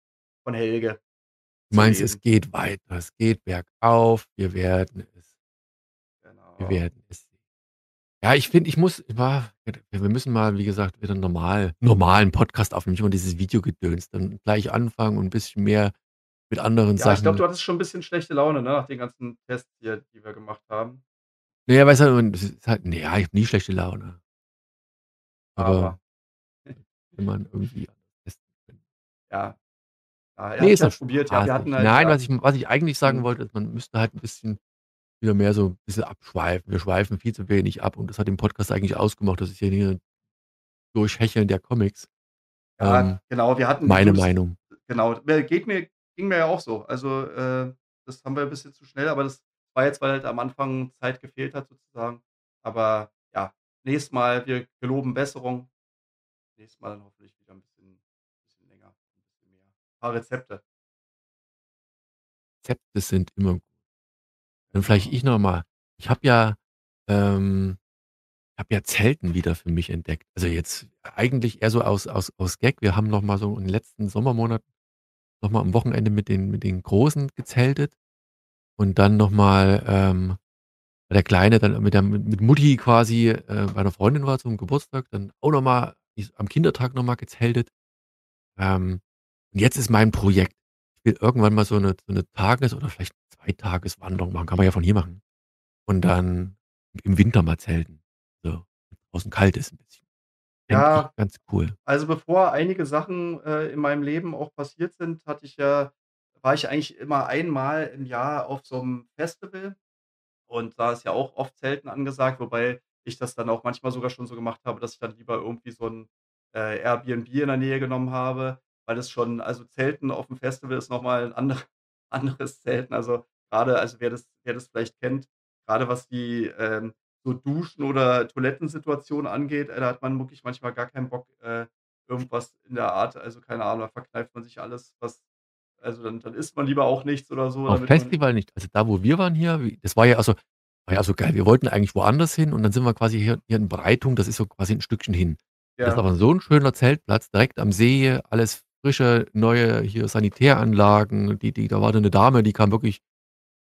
von Helge. Du meinst, es geht weiter, es geht bergauf, wir werden es wir Genau. werden es sehen. Ja, ich finde, ich muss wir müssen mal, wie gesagt, wieder normal normalen Podcast aufnehmen, nicht immer dieses Videogedöns, dann gleich anfangen und 'n bisschen mehr mit anderen Ja, ich glaube, Sachen du hattest schon 'n bisschen schlechte Laune, ne, nach den ganzen Tests hier, die wir gemacht haben. Na ja, weißt du, das ist halt na ja, ich habe nie schlechte Laune. Aber Aber wenn man irgendwie Ja. Ja, er Ne, hat's ist halt probiert. Ja, wir hatten halt Nein, was ich was ich eigentlich sagen Mhm. wollte, ist, man müsste halt 'n bisschen wieder mehr so 'n bisschen abschweifen. Wir schweifen viel zu wenig ab und das hat den Podcast eigentlich ausgemacht, das ist ja hier Durchhecheln der Comics. Ja, Ähm, genau, wir hatten meine Meinung. genau. Geht mir ging mir ja auch so. Also, äh, das haben wir 'n bisschen zu schnell aber das war jetzt, weil halt am Anfang Zeit gefehlt hat sozusagen. Aber ja, nächstes Mal, wir geloben Besserung. Nächstes Mal dann hoffentlich wieder 'n bisschen bisschen länger, 'n bisschen mehr paar Rezepte. Rezepte sind immer Dann vielleicht Genau. ich noch mal. Ich habe ja ähm, habe ja Zelten wieder für mich entdeckt. Also, jetzt eigentlich eher so aus aus aus Gag. Wir haben noch mal so in den letzten Sommermonaten noch mal am Wochenende mit den mit den Großen gezeltet und dann noch mal, ähm, der Kleine dann mit der mit Mutti quasi, äh, bei 'ner Freundin war zum Geburtstag, dann auch noch mal is am Kindertag noch mal gezeltet. Ähm, und jetzt ist mein Projekt, ich will irgendwann mal so 'ne so 'ne Tages oder vielleicht Zweitageswanderung machen, kann man ja von hier machen. Und dann im Winter mal zelten, so, wenn draußen kalt ist 'n bisschen. Ja, ganz cool. also, bevor einige Sachen, äh, in meinem Leben auch passiert sind, hatte ich ja war ich eigentlich immer einmal im Jahr auf so 'nem Festival und da ist ja auch oft Zelten angesagt, wobei ich das dann auch manchmal sogar schon so gemacht habe, dass ich dann lieber irgendwie so 'n, äh, Airbnb in der Nähe genommen habe, weil es schon also, Zelten auf'm Festival ist noch mal 'n ander anderes Zelten. Also, grade also, wer das wer das vielleicht kennt, grade was die, ähm, so Duschen oder Toilettensituationen angeht, äh, da hat man wirklich manchmal gar keinen Bock, äh, irgendwas in der Art also, keine Ahnung, da verkneift man sich alles, was also, dann dann isst man lieber auch nichts oder so, Auf damit man Festival nicht. Also, da, wo wir waren hier, wie das war ja also war ja so geil. Wir wollten eigentlich woanders hin und dann sind wir quasi hier hier in Breitung, das ist so quasi 'n Stückchen hin. Das ist Ja. aber so 'n schöner Zeltplatz direkt am See, alles frische, neue hier Sanitäranlagen. Die die da war da 'ne Dame, die kam wirklich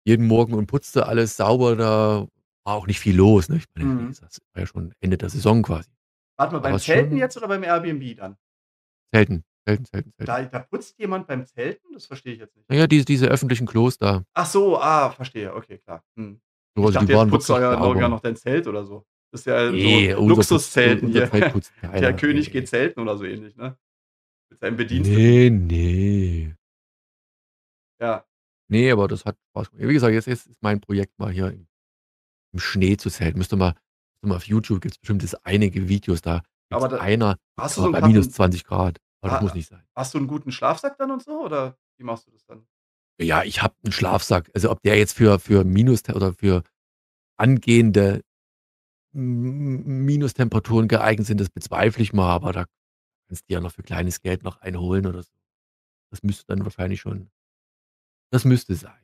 jeden Morgen und putzte alles sauber, da war auch nicht viel los, ne? Ich meine, Mhm. es war ja schon Ende der Saison quasi. Warte mal, beim Zelten schon jetzt oder beim Airbnb dann? Zelten, Zelten, Zelten, Zelten. Da da putzt jemand beim Zelten? Das verstehe ich jetzt nicht. Na ja, diese diese öffentlichen Klos da. Ach so, ah, verstehe, okay, klar. Mhm. So, Ich also, dachte, die waren putzt wirklich sogar noch dein Zelt oder so. Das ist ja so Ne, u Luxuszelten hier. Zelt Der keiner, König ne. geht zelten oder so ähnlich, ne? Mit seinen Bediensteten. Ne, ne. Ja. Ne, aber das hat Spaß gemacht. Wie gesagt, jetzt jetzt ist mein Projekt mal hier im im Schnee zu zelten. Müsste mal müsste mal auf YouTube gibt's bestimmt das einige Videos, da Aber da einer, hast du so bei krassen -20 C, aber das muss nicht sein. hast du 'n guten Schlafsack dann und so oder wie machst du das dann? Ja, ich habe 'n Schlafsack. Also, ob der jetzt für für Minustem oder für angehende Minustemperaturen geeignet sind, das bezweifle ich mal, aber da kannst dir ja noch für kleines Geld noch einen holen oder so. Das müsste dann wahrscheinlich schon das müsste sein.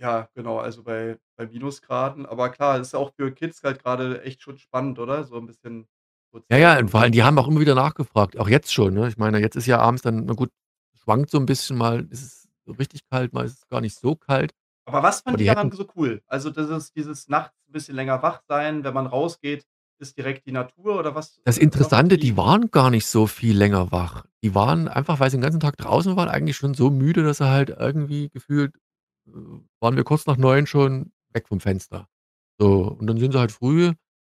Ja, genau, also, bei bei Minusgraden. Aber klar, ist auch für Kids halt grade echt schon spannend, oder? So 'n bisschen so Ja, ja, und vor allem, die haben auch immer wieder nachgefragt, auch jetzt schon, ne? Ich meine, jetzt ist ja abends dann na gut, schwankt so 'n bisschen, mal ist es so richtig kalt, mal ist es gar nicht so kalt. Aber was Aber fanden die die daran hätten so cool? Also, dieses dieses nachts 'n bisschen länger wach sein, wenn man rausgeht, ist direkt die Natur oder was Das was haben Interessante, die waren gar nicht so viel länger wach. Die waren einfach, weil sie 'n ganzen Tag draußen waren, eigentlich schon so müde, dass sie halt irgendwie gefühlt äh, waren wir kurz nach 9 schon weg vom Fenster. So, und dann sind sie halt früh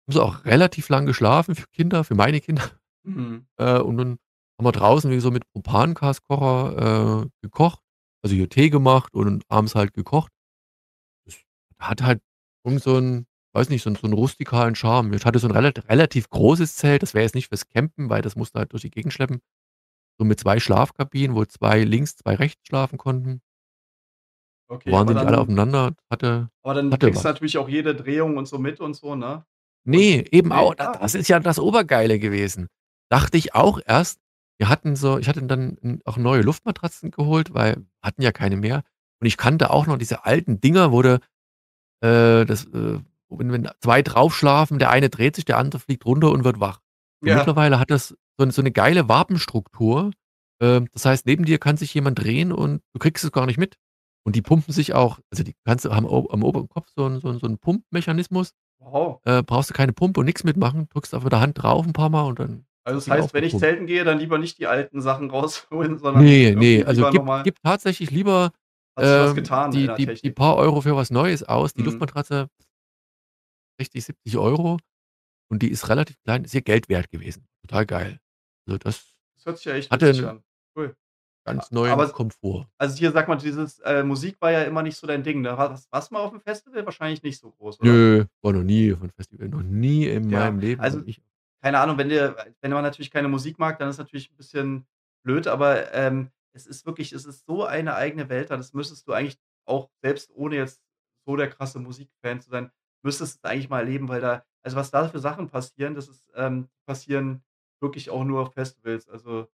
haben sie auch relativ lang geschlafen für Kinder für meine Kinder. Mhm. Äh, und dann haben wir draußen wie so mit Propangaskocher, äh, gekocht, also, hier Tee gemacht und abends halt gekocht. Das hat halt irgend so 'n weiß nicht, so so 'n rustikalen Charme. Ich hatte so 'n relat relativ großes Zelt, das wäre jetzt nicht fürs Campen, weil das musst du halt durch die Gegend schleppen. So mit 2 Schlafkabinen, wo 2 links, 2 rechts schlafen konnten. Okay, Waren sie nicht alle aufeinander, hatte aber dann hatte kriegst du was. natürlich auch jede Drehung und so mit und so, ne? Und Ne, eben ne? auch Ah, das ist ja das Obergeile gewesen. Dachte ich auch erst. Wir hatten so ich hatte dann, auch neue Luftmatratzen geholt, weil hatten ja keine mehr. Und ich kannte auch noch diese alten Dinger, wo du, äh, das, äh wenn wenn 2 drauf schlafen, der eine dreht sich, der andere fliegt runter und wird wach. Und Ja. mittlerweile hat das so 'n so 'ne geile Wabenstruktur. Ähm, das heißt, neben dir kann sich jemand drehen und du kriegst es gar nicht mit. Und die pumpen sich auch also, die kannst du haben am oberen Kopf so 'n so 'n so 'n Pumpmechanismus. Wow. Äh, brauchst du keine Pumpe und nix mitmachen, drückst mit der Hand drauf 'n paarmal und dann Also, das heißt, wenn ich zelten gehe, dann lieber nicht die alten Sachen rausholen, sondern Ne, irgendwie ne, also, gib mal gib tatsächlich lieber, ähm, getan die die die paar Euro für was Neues aus. Die Mhm. Luftmatratze 60, 70 € und die ist relativ klein, ist ihr Geld wert gewesen. Total geil. Also, das Das hört sich ja echt hatte witzig 'n an. Cool. Ganz neuen aber Komfort. also, hier, sag mal, dieses, äh Musik war ja immer nicht so dein Ding, ne? Wa was warst du mal auf'm Festival? Wahrscheinlich nicht so groß, oder? Nö, war noch nie auf 'n Festival, noch nie in Ja, meinem Leben also, ich keine Ahnung, wenn dir wenn man natürlich keine Musik mag, dann ist natürlich 'n bisschen blöd, aber, ähm, es ist wirklich es ist so eine eigene Welt da, das müsstest du eigentlich auch selbst ohne jetzt so der krasse Musikfan zu sein, müsstest du eigentlich mal erleben, weil da also, was da für Sachen passieren, das ist, ähm passieren wirklich auch nur auf Festivals. Also,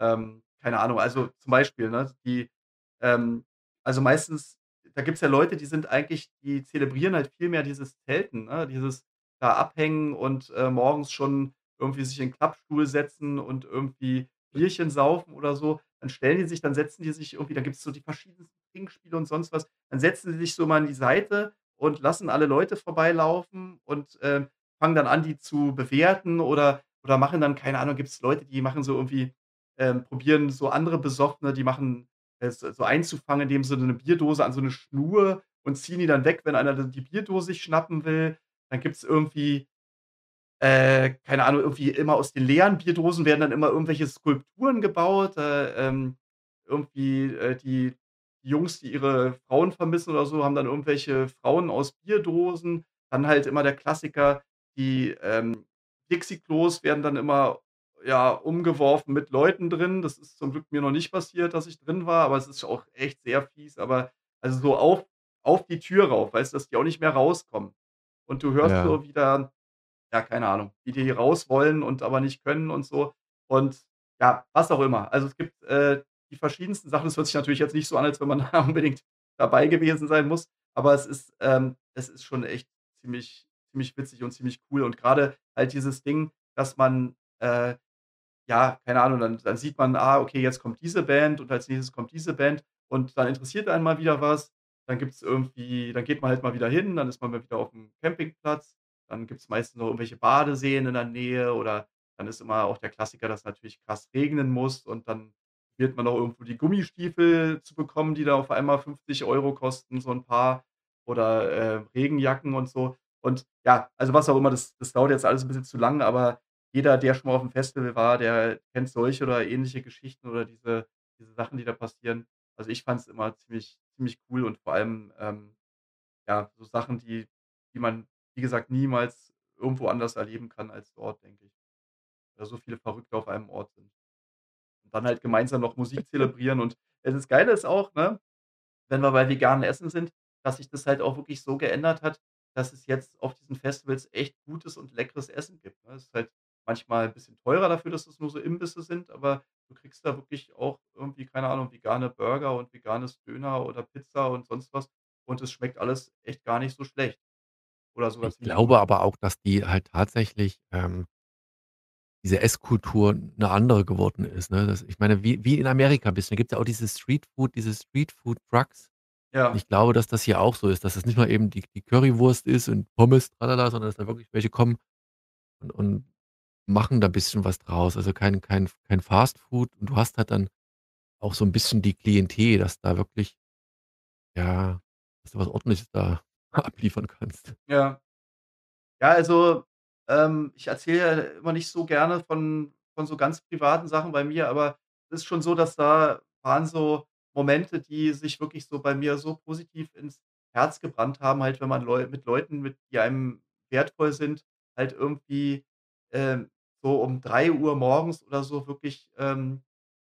ähm, keine Ahnung, also, zum Beispiel, ne, die, ähm also, meistens da gibt's ja Leute, die sind eigentlich die zelebrieren halt viel mehr dieses Zelten, ne, dieses da abhängen und, äh, morgens schon irgendwie sich in 'n Klappstuhl setzen und irgendwie Bierchen saufen oder so. Dann stellen die sich dann setzen die sich irgendwie dann gibt's so die verschiedensten Trinkspiele und sonst was. Dann setzen sie sich so mal an die Seite und lassen alle Leute vorbeilaufen und, ähm, fangen dann an, die zu bewerten oder oder machen dann keine Ahnung, gibt's Leute, die machen so irgendwie ähm, probieren so andere Besoffene, die machen es so einzufangen, indem sie so 'ne Bierdose an so 'ne Schnur und ziehen die dann weg, wenn einer die Bierdose sich schnappen will. Dann gibt's irgendwie äh, keine Ahnung, irgendwie immer aus den leeren Bierdosen werden dann immer irgendwelche Skulpturen gebaut, äh, ähm, irgendwie, äh, die Jungs, die ihre Frauen vermissen oder so, haben dann irgendwelche Frauen aus Bierdosen. Dann halt immer der Klassiker, die, ähm, Dixie-Klos werden dann immer, ja, umgeworfen mit Leuten drin. Das ist zum Glück mir noch nicht passiert, dass ich drin war, aber es ist auch echt sehr fies, aber also, so auf auf die Tür rauf, weißt du, dass die auch nicht mehr rauskommen. Und du hörst Ja. so, wie da ja, keine Ahnung, wie die raus wollen und aber nicht können und so. Und ja, was auch immer. Also, es gibt, äh, die verschiedensten Sachen. Es hört sich natürlich jetzt nicht so an, als wenn man da unbedingt dabei gewesen sein muss, aber es ist ähm, es ist schon echt ziemlich ziemlich witzig und ziemlich cool. Und grade halt dieses Ding, dass man, äh, ja, keine Ahnung, dann dann sieht man, ah, okay, jetzt kommt diese Band und als Nächstes kommt diese Band und dann interessiert einen mal wieder was. Dann gibt's irgendwie dann geht man halt mal wieder hin, dann ist man mal wieder auf'm Campingplatz. Dann gibt's meistens noch irgendwelche Badeseen in der Nähe oder dann ist immer auch der Klassiker, dass natürlich krass regnen muss und dann probiert man noch irgendwo die Gummistiefel zu bekommen, die da auf einmal 50 € kosten, so 'n Paar oder, äh, Regenjacken und so. Und ja, also, was auch immer, das das dauert jetzt alles 'n bisschen zu lang, aber jeder, der schon mal auf'm Festival war, der kennt solche oder ähnliche Geschichten oder diese diese Sachen, die da passieren. Also, ich fand's immer ziemlich ziemlich cool und vor allem, ähm, ja, so Sachen, die die man, wie gesagt, niemals irgendwo anders erleben kann als dort, denke ich. Weil so viele Verrückte auf einem Ort sind. Und dann halt gemeinsam noch Musik zelebrieren und, das Geile ist auch, ne, wenn wir bei veganem Essen sind, dass sich das halt auch wirklich so geändert hat, dass es jetzt auf diesen Festivals echt gutes und leckeres Essen gibt, ne? Es ist halt manchmal bisschen teurer dafür, dass es nur so Imbisse sind, aber du kriegst da wirklich auch irgendwie, keine Ahnung, vegane Burger und veganes Döner oder Pizza und sonst was und es schmeckt alles echt gar nicht so schlecht oder sogar Ich ziemlich gut. glaube aber auch, dass die halt tatsächlich, ähm diese Esskultur 'ne andere geworden ist, ne? Das ich meine, wie wie in Amerika bisschen, da gibt's ja auch diese Streetfood diese Streetfood-Trucks. Und Ja. ich glaube, dass das hier auch so ist, dass es nicht nur eben die die Currywurst ist und Pommes, tralala, sondern dass da wirklich welche kommen und und machen da bisschen was draus. Also, kein kein kein Fastfood und du hast halt dann auch so 'n bisschen die Klientel, dass da wirklich ja, dass du was Ordentliches da abliefern kannst. Ja. Ja, also, ähm, ich erzähle ja immer nicht so gerne von von so ganz privaten Sachen bei mir, aber es ist schon so, dass da waren so Momente, die sich wirklich so bei mir so positiv ins Herz gebrannt haben, halt, wenn man Leu mit Leuten, mit die einem wertvoll sind, halt irgendwie, ähm, so um 3:00 morgens oder so wirklich, ähm,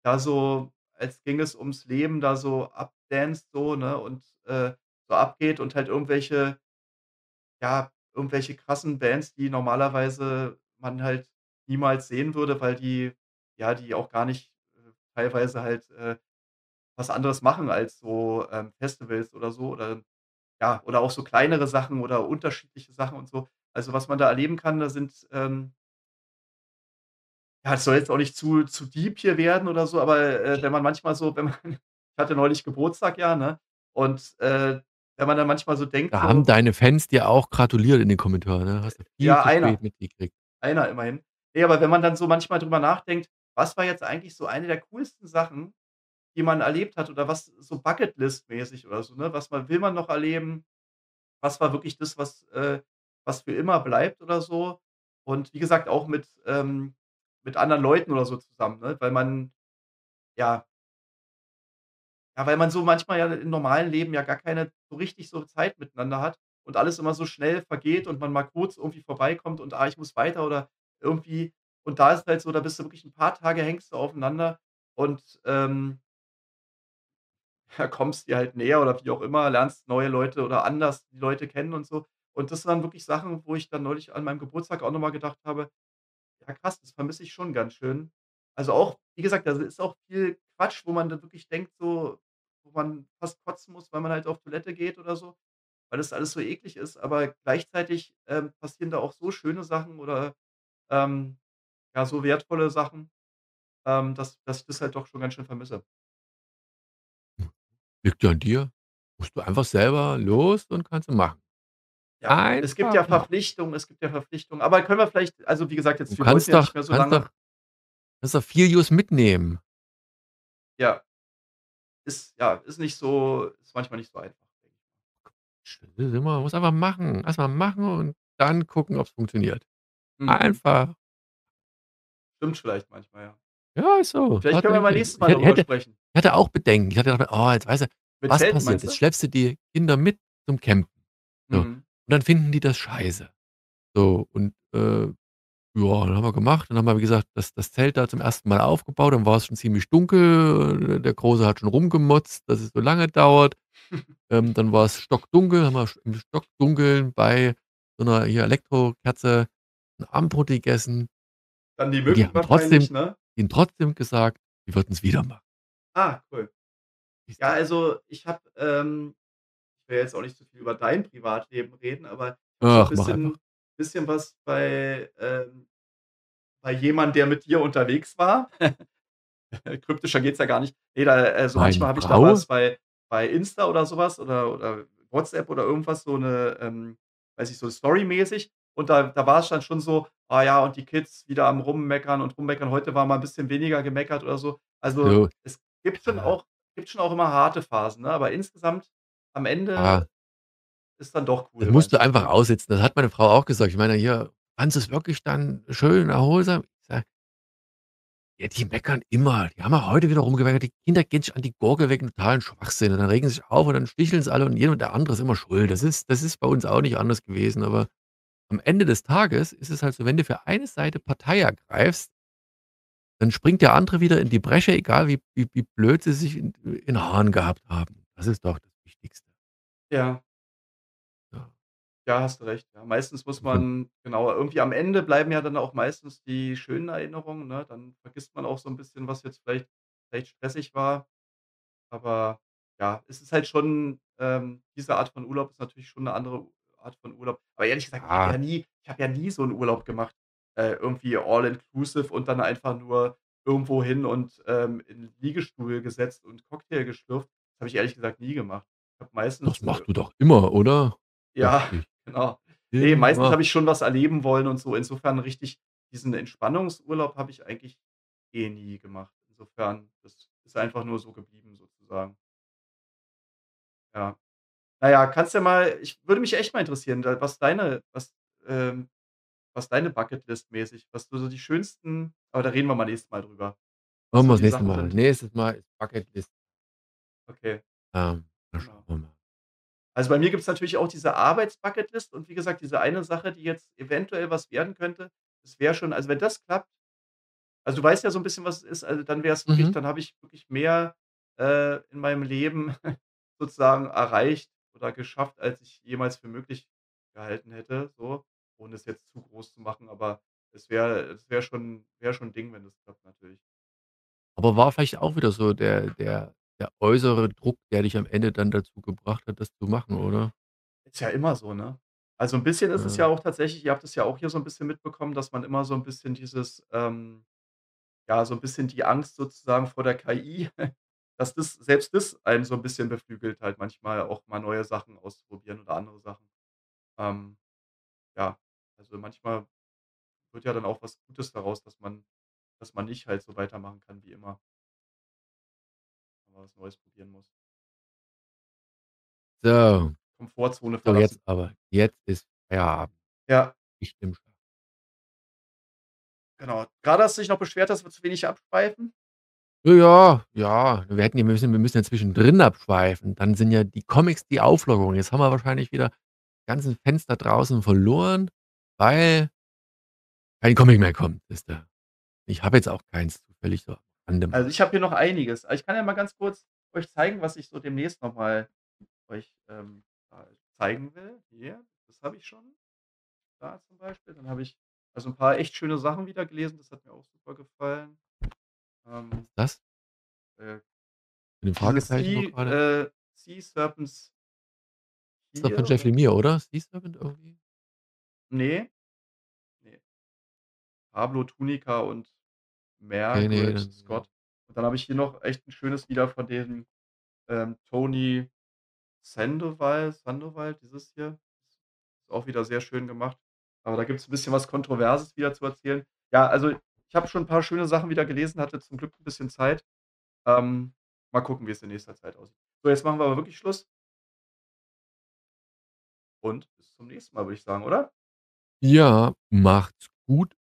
da so als ging es ums Leben, da so abdanced so, ne, und, äh, so abgeht und halt irgendwelche ja, irgendwelche krassen Bands, die normalerweise man halt niemals sehen würde, weil die ja, die auch gar nicht, äh, teilweise halt, äh, was anderes machen als so, ähm, Festivals oder so oder ja, oder auch so kleinere Sachen oder unterschiedliche Sachen und so. Also, was man da erleben kann, da sind, ähm Ja, es soll jetzt auch nicht zu zu deep hier werden oder so, aber, äh, wenn man manchmal so wenn man ich hatte neulich Geburtstag, ja, ne? Und, äh, wenn man dann manchmal so denkt Da haben so deine Fans dir auch gratuliert in den Kommentaren, ne? Hast du viel Ja, zu einer. mitgekriegt. Einer immerhin. Ne, aber wenn man dann so manchmal drüber nachdenkt: „Was war jetzt eigentlich so eine der coolsten Sachen, die man erlebt hat?“ Oder was so Bucketlist-mäßig oder so, ne? Was man will man noch erleben? Was war wirklich das, was äh, was für immer bleibt oder so? Und wie gesagt, auch mit ähm, mit anderen Leuten oder so zusammen, ne? Weil man ja ja, weil man so manchmal ja im normalen Leben ja gar keine so richtig so Zeit miteinander hat und alles immer so schnell vergeht und man mal kurz irgendwie vorbeikommt und: „Ah, ich muss weiter“ oder irgendwie und da ist halt so, da bist du wirklich 'n paar Tage hängst du aufeinander und, ähm ja, kommst dir halt näher oder wie auch immer, lernst neue Leute oder anders die Leute kennen und so. Und das waren wirklich Sachen, wo ich dann neulich an meinem Geburtstag auch noch mal gedacht habe: „Ja krass, das vermisse ich schon ganz schön.“ Also auch wie gesagt, da ist auch viel Quatsch, wo man dann wirklich denkt so wo man fast kotzen muss, weil man halt auf Toilette geht oder so, weil das alles so eklig ist. Aber gleichzeitig, ähm, passieren da auch so schöne Sachen oder, ähm, ja, so wertvolle Sachen, ähm, dass dass ich das halt doch schon ganz schön vermisse. Liegt ja an dir. Musst du einfach selber los und kannst du machen. Ja, es gibt Einfach ja. Verpflichtungen es gibt ja Verpflichtungen. Aber können wir vielleicht also, wie gesagt, Du jetzt wir wollten kannst ja nicht doch mehr so kannst lange doch kannst doch viel Use mitnehmen. Ja. Ist ja, ist nicht so ist manchmal nicht so einfach, ich. Man muss einfach machen. Erst mal machen und dann gucken, ob's funktioniert. Mhm. Einfach. Stimmt vielleicht manchmal, ja. Ja, ist so, Vielleicht können wir mal nächstes Mal darüber hätte sprechen. ich hatte auch Bedenken. Ich hatte gedacht: „Oh, jetzt weißt du, Mit was Zelten passiert? Jetzt schleppst du die Kinder mit zum Campen. So. Und Mhm. dann finden die das scheiße. So und, äh, ja, dann haben wir gemacht. Dann haben wir, wie gesagt, das das Zelt da zum 1. Mal aufgebaut. Dann war's schon ziemlich dunkel. Der Große hat schon rumgemotzt, dass es so lange dauert. Ähm, dann war's stockdunkel, haben wir im Stockdunkeln bei so 'ner hier Elektrokerze 'n Abendbrot gegessen. Dann die Und die haben trotzdem ne? die haben trotzdem gesagt, die würden's wieder machen. Ah, cool. Ja, also, ich habe, ähm ich will jetzt auch nicht so viel über dein Privatleben reden, aber Ach, einfach. bisschen bisschen was bei ähm, bei jemand, der mit dir unterwegs war. Kryptischer geht's ja gar nicht. Ne, da so Meine manchmal habe ich da was bei bei Insta oder so was oder oder WhatsApp oder irgendwas, so 'ne, ähm weiß nicht, so storymäßig. Und da da war's dann schon so: „Ah ja, und die Kids wieder am Rummeckern und Rummeckern. Heute war mal 'n bisschen weniger gemeckert“ oder so. Also, So, es gibt schon auch gibt schon auch immer harte Phasen, ne? Aber insgesamt am Ah. Ende ist dann doch Das cool, musst du einfach aussitzen. Das hat meine Frau auch gesagt. Ich meine: „Hier, fandest du's wirklich dann schön erholsam?“ Ich sage „Ja, die meckern immer. Die haben auch heute wieder rumgemeckert. Die Kinder gehen sich an die Gurgel wegen totalen Schwachsinn und dann regen sie sich auf und dann sticheln sie alle und jeder der andere ist immer schuld.“ Das ist das ist bei uns auch nicht anders gewesen, aber am Ende des Tages ist es halt so, wenn du für eine Seite Partei ergreifst dann springt der andere wieder in die Bresche, egal wie wie wie blöd sie sich in in Haaren gehabt haben. Das ist doch das Wichtigste. Ja. Ja, hast du recht. Ja, meistens muss von man genau, irgendwie am Ende bleiben ja dann auch meistens die schönen Erinnerungen, ne? Dann vergisst man auch so 'n bisschen, was jetzt vielleicht vielleicht stressig war. Aber ja, es ist halt schon ähm, diese Art von Urlaub ist natürlich schon 'ne andere Art von Urlaub. Aber ehrlich gesagt, ich habe Ah. ja nie ich habe ja nie so 'n Urlaub gemacht, äh, irgendwie all inclusive und dann einfach nur irgendwo hin und, ähm, in 'n Liegestuhl gesetzt und Cocktail geschlürft. Das habe ich ehrlich gesagt nie gemacht. Ich habe Das meistens, äh machst du doch immer, oder? Dachte Ja, ich. Genau. Ne, meistens habe ich schon was erleben wollen und so. Insofern richtig diesen Entspannungsurlaub habe ich eigentlich eh nie gemacht. Insofern, das ist einfach nur so geblieben sozusagen. Ja. Na ja, kannst ja mal ich würde mich echt mal interessieren, da was deine was, ähm was deine Bucketlist-mäßig was so so die schönsten aber da reden wir mal nächstes Mal drüber, was Machen so wir das die nächste Sachen Mal. sind. Nächstes Mal ist Bucketlist Okay. Ähm, dann schauen Genau. wir mal. Also, bei mir gibt's natürlich auch diese Arbeits-Bucketlist und wie gesagt, diese eine Sache, die jetzt eventuell was werden könnte, das wäre schon also, wenn das klappt also, du weißt ja so 'n bisschen, was es ist, also, dann wär's wirklich Mhm. dann habe ich wirklich mehr, äh, in meinem Leben sozusagen erreicht oder geschafft, als ich jemals für möglich gehalten hätte, so, ohne es jetzt zu groß zu machen, aber es wäre es wäre schon wäre schon 'n Ding, wenn das klappt natürlich. Aber war vielleicht auch wieder so der der der äußere Druck, der dich am Ende dann dazu gebracht hat, das zu machen, oder? Ist ja immer so, ne? Also, 'n bisschen ist es ja Ja. auch tatsächlich ihr habt es ja auch hier so 'n bisschen mitbekommen, dass man immer so 'n bisschen dieses, ähm ja, so 'n bisschen die Angst sozusagen vor der KI, dass das selbst das einen so 'n bisschen beflügelt halt manchmal auch mal neue Sachen auszuprobieren oder andere Sachen. Ähm, ja, also manchmal wird ja dann auch was Gutes daraus, dass man dass man nicht halt so weitermachen kann wie immer. Man was Neues probieren muss. So. Komfortzone So, verlassen. jetzt aber. Jetzt ist Feierabend. Ja. Ich nehme Schach. Genau. Grade hast du dich noch beschwert, dass wir zu wenig abschweifen. Ja, ja, wir hätten ja wir müssen wir müssen ja zwischendrin abschweifen. Dann sind ja die Comics die Auflockerung. Jetzt haben wir wahrscheinlich wieder ganzen Fans da draußen verloren, weil kein Comic mehr kommt, wisst ihr. Ich habe jetzt auch keins zufällig so random. Also, ich habe hier noch einiges. Aber ich kann ja mal ganz kurz euch zeigen, was ich so demnächst noch mal euch, ähm, äh, zeigen will. Hier, das habe ich schon. Da zum Beispiel. Dann habe ich also 'n paar echt schöne Sachen wieder gelesen. Das hat mir auch super gefallen. Ähm Das? Äh Mit dem Fragezeichen? Sea äh, Sea Serpents Ist doch von Jeff oder Lemire, oder? Sea Serpent irgendwie? Ne. Ne. Pablo Tunica und Ne, ne, Margaret dann ja. Scott. Und dann habe ich hier noch echt 'n schönes wieder von dem, ähm, Tony Sandoval Sandoval, dieses hier. Ist auch wieder sehr schön gemacht. Aber da gibt's 'n bisschen was Kontroverses wieder zu erzählen. Ja, also, ich habe schon 'n paar schöne Sachen wieder gelesen, hatte zum Glück 'n bisschen Zeit. Ähm, mal gucken, wie es in nächster Zeit aussieht. So, jetzt machen wir aber wirklich Schluss. Und bis zum nächsten Mal, würde ich sagen, oder? Ja, macht's gut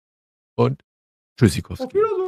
und Auf Tschüssikowski. Wiedersehen.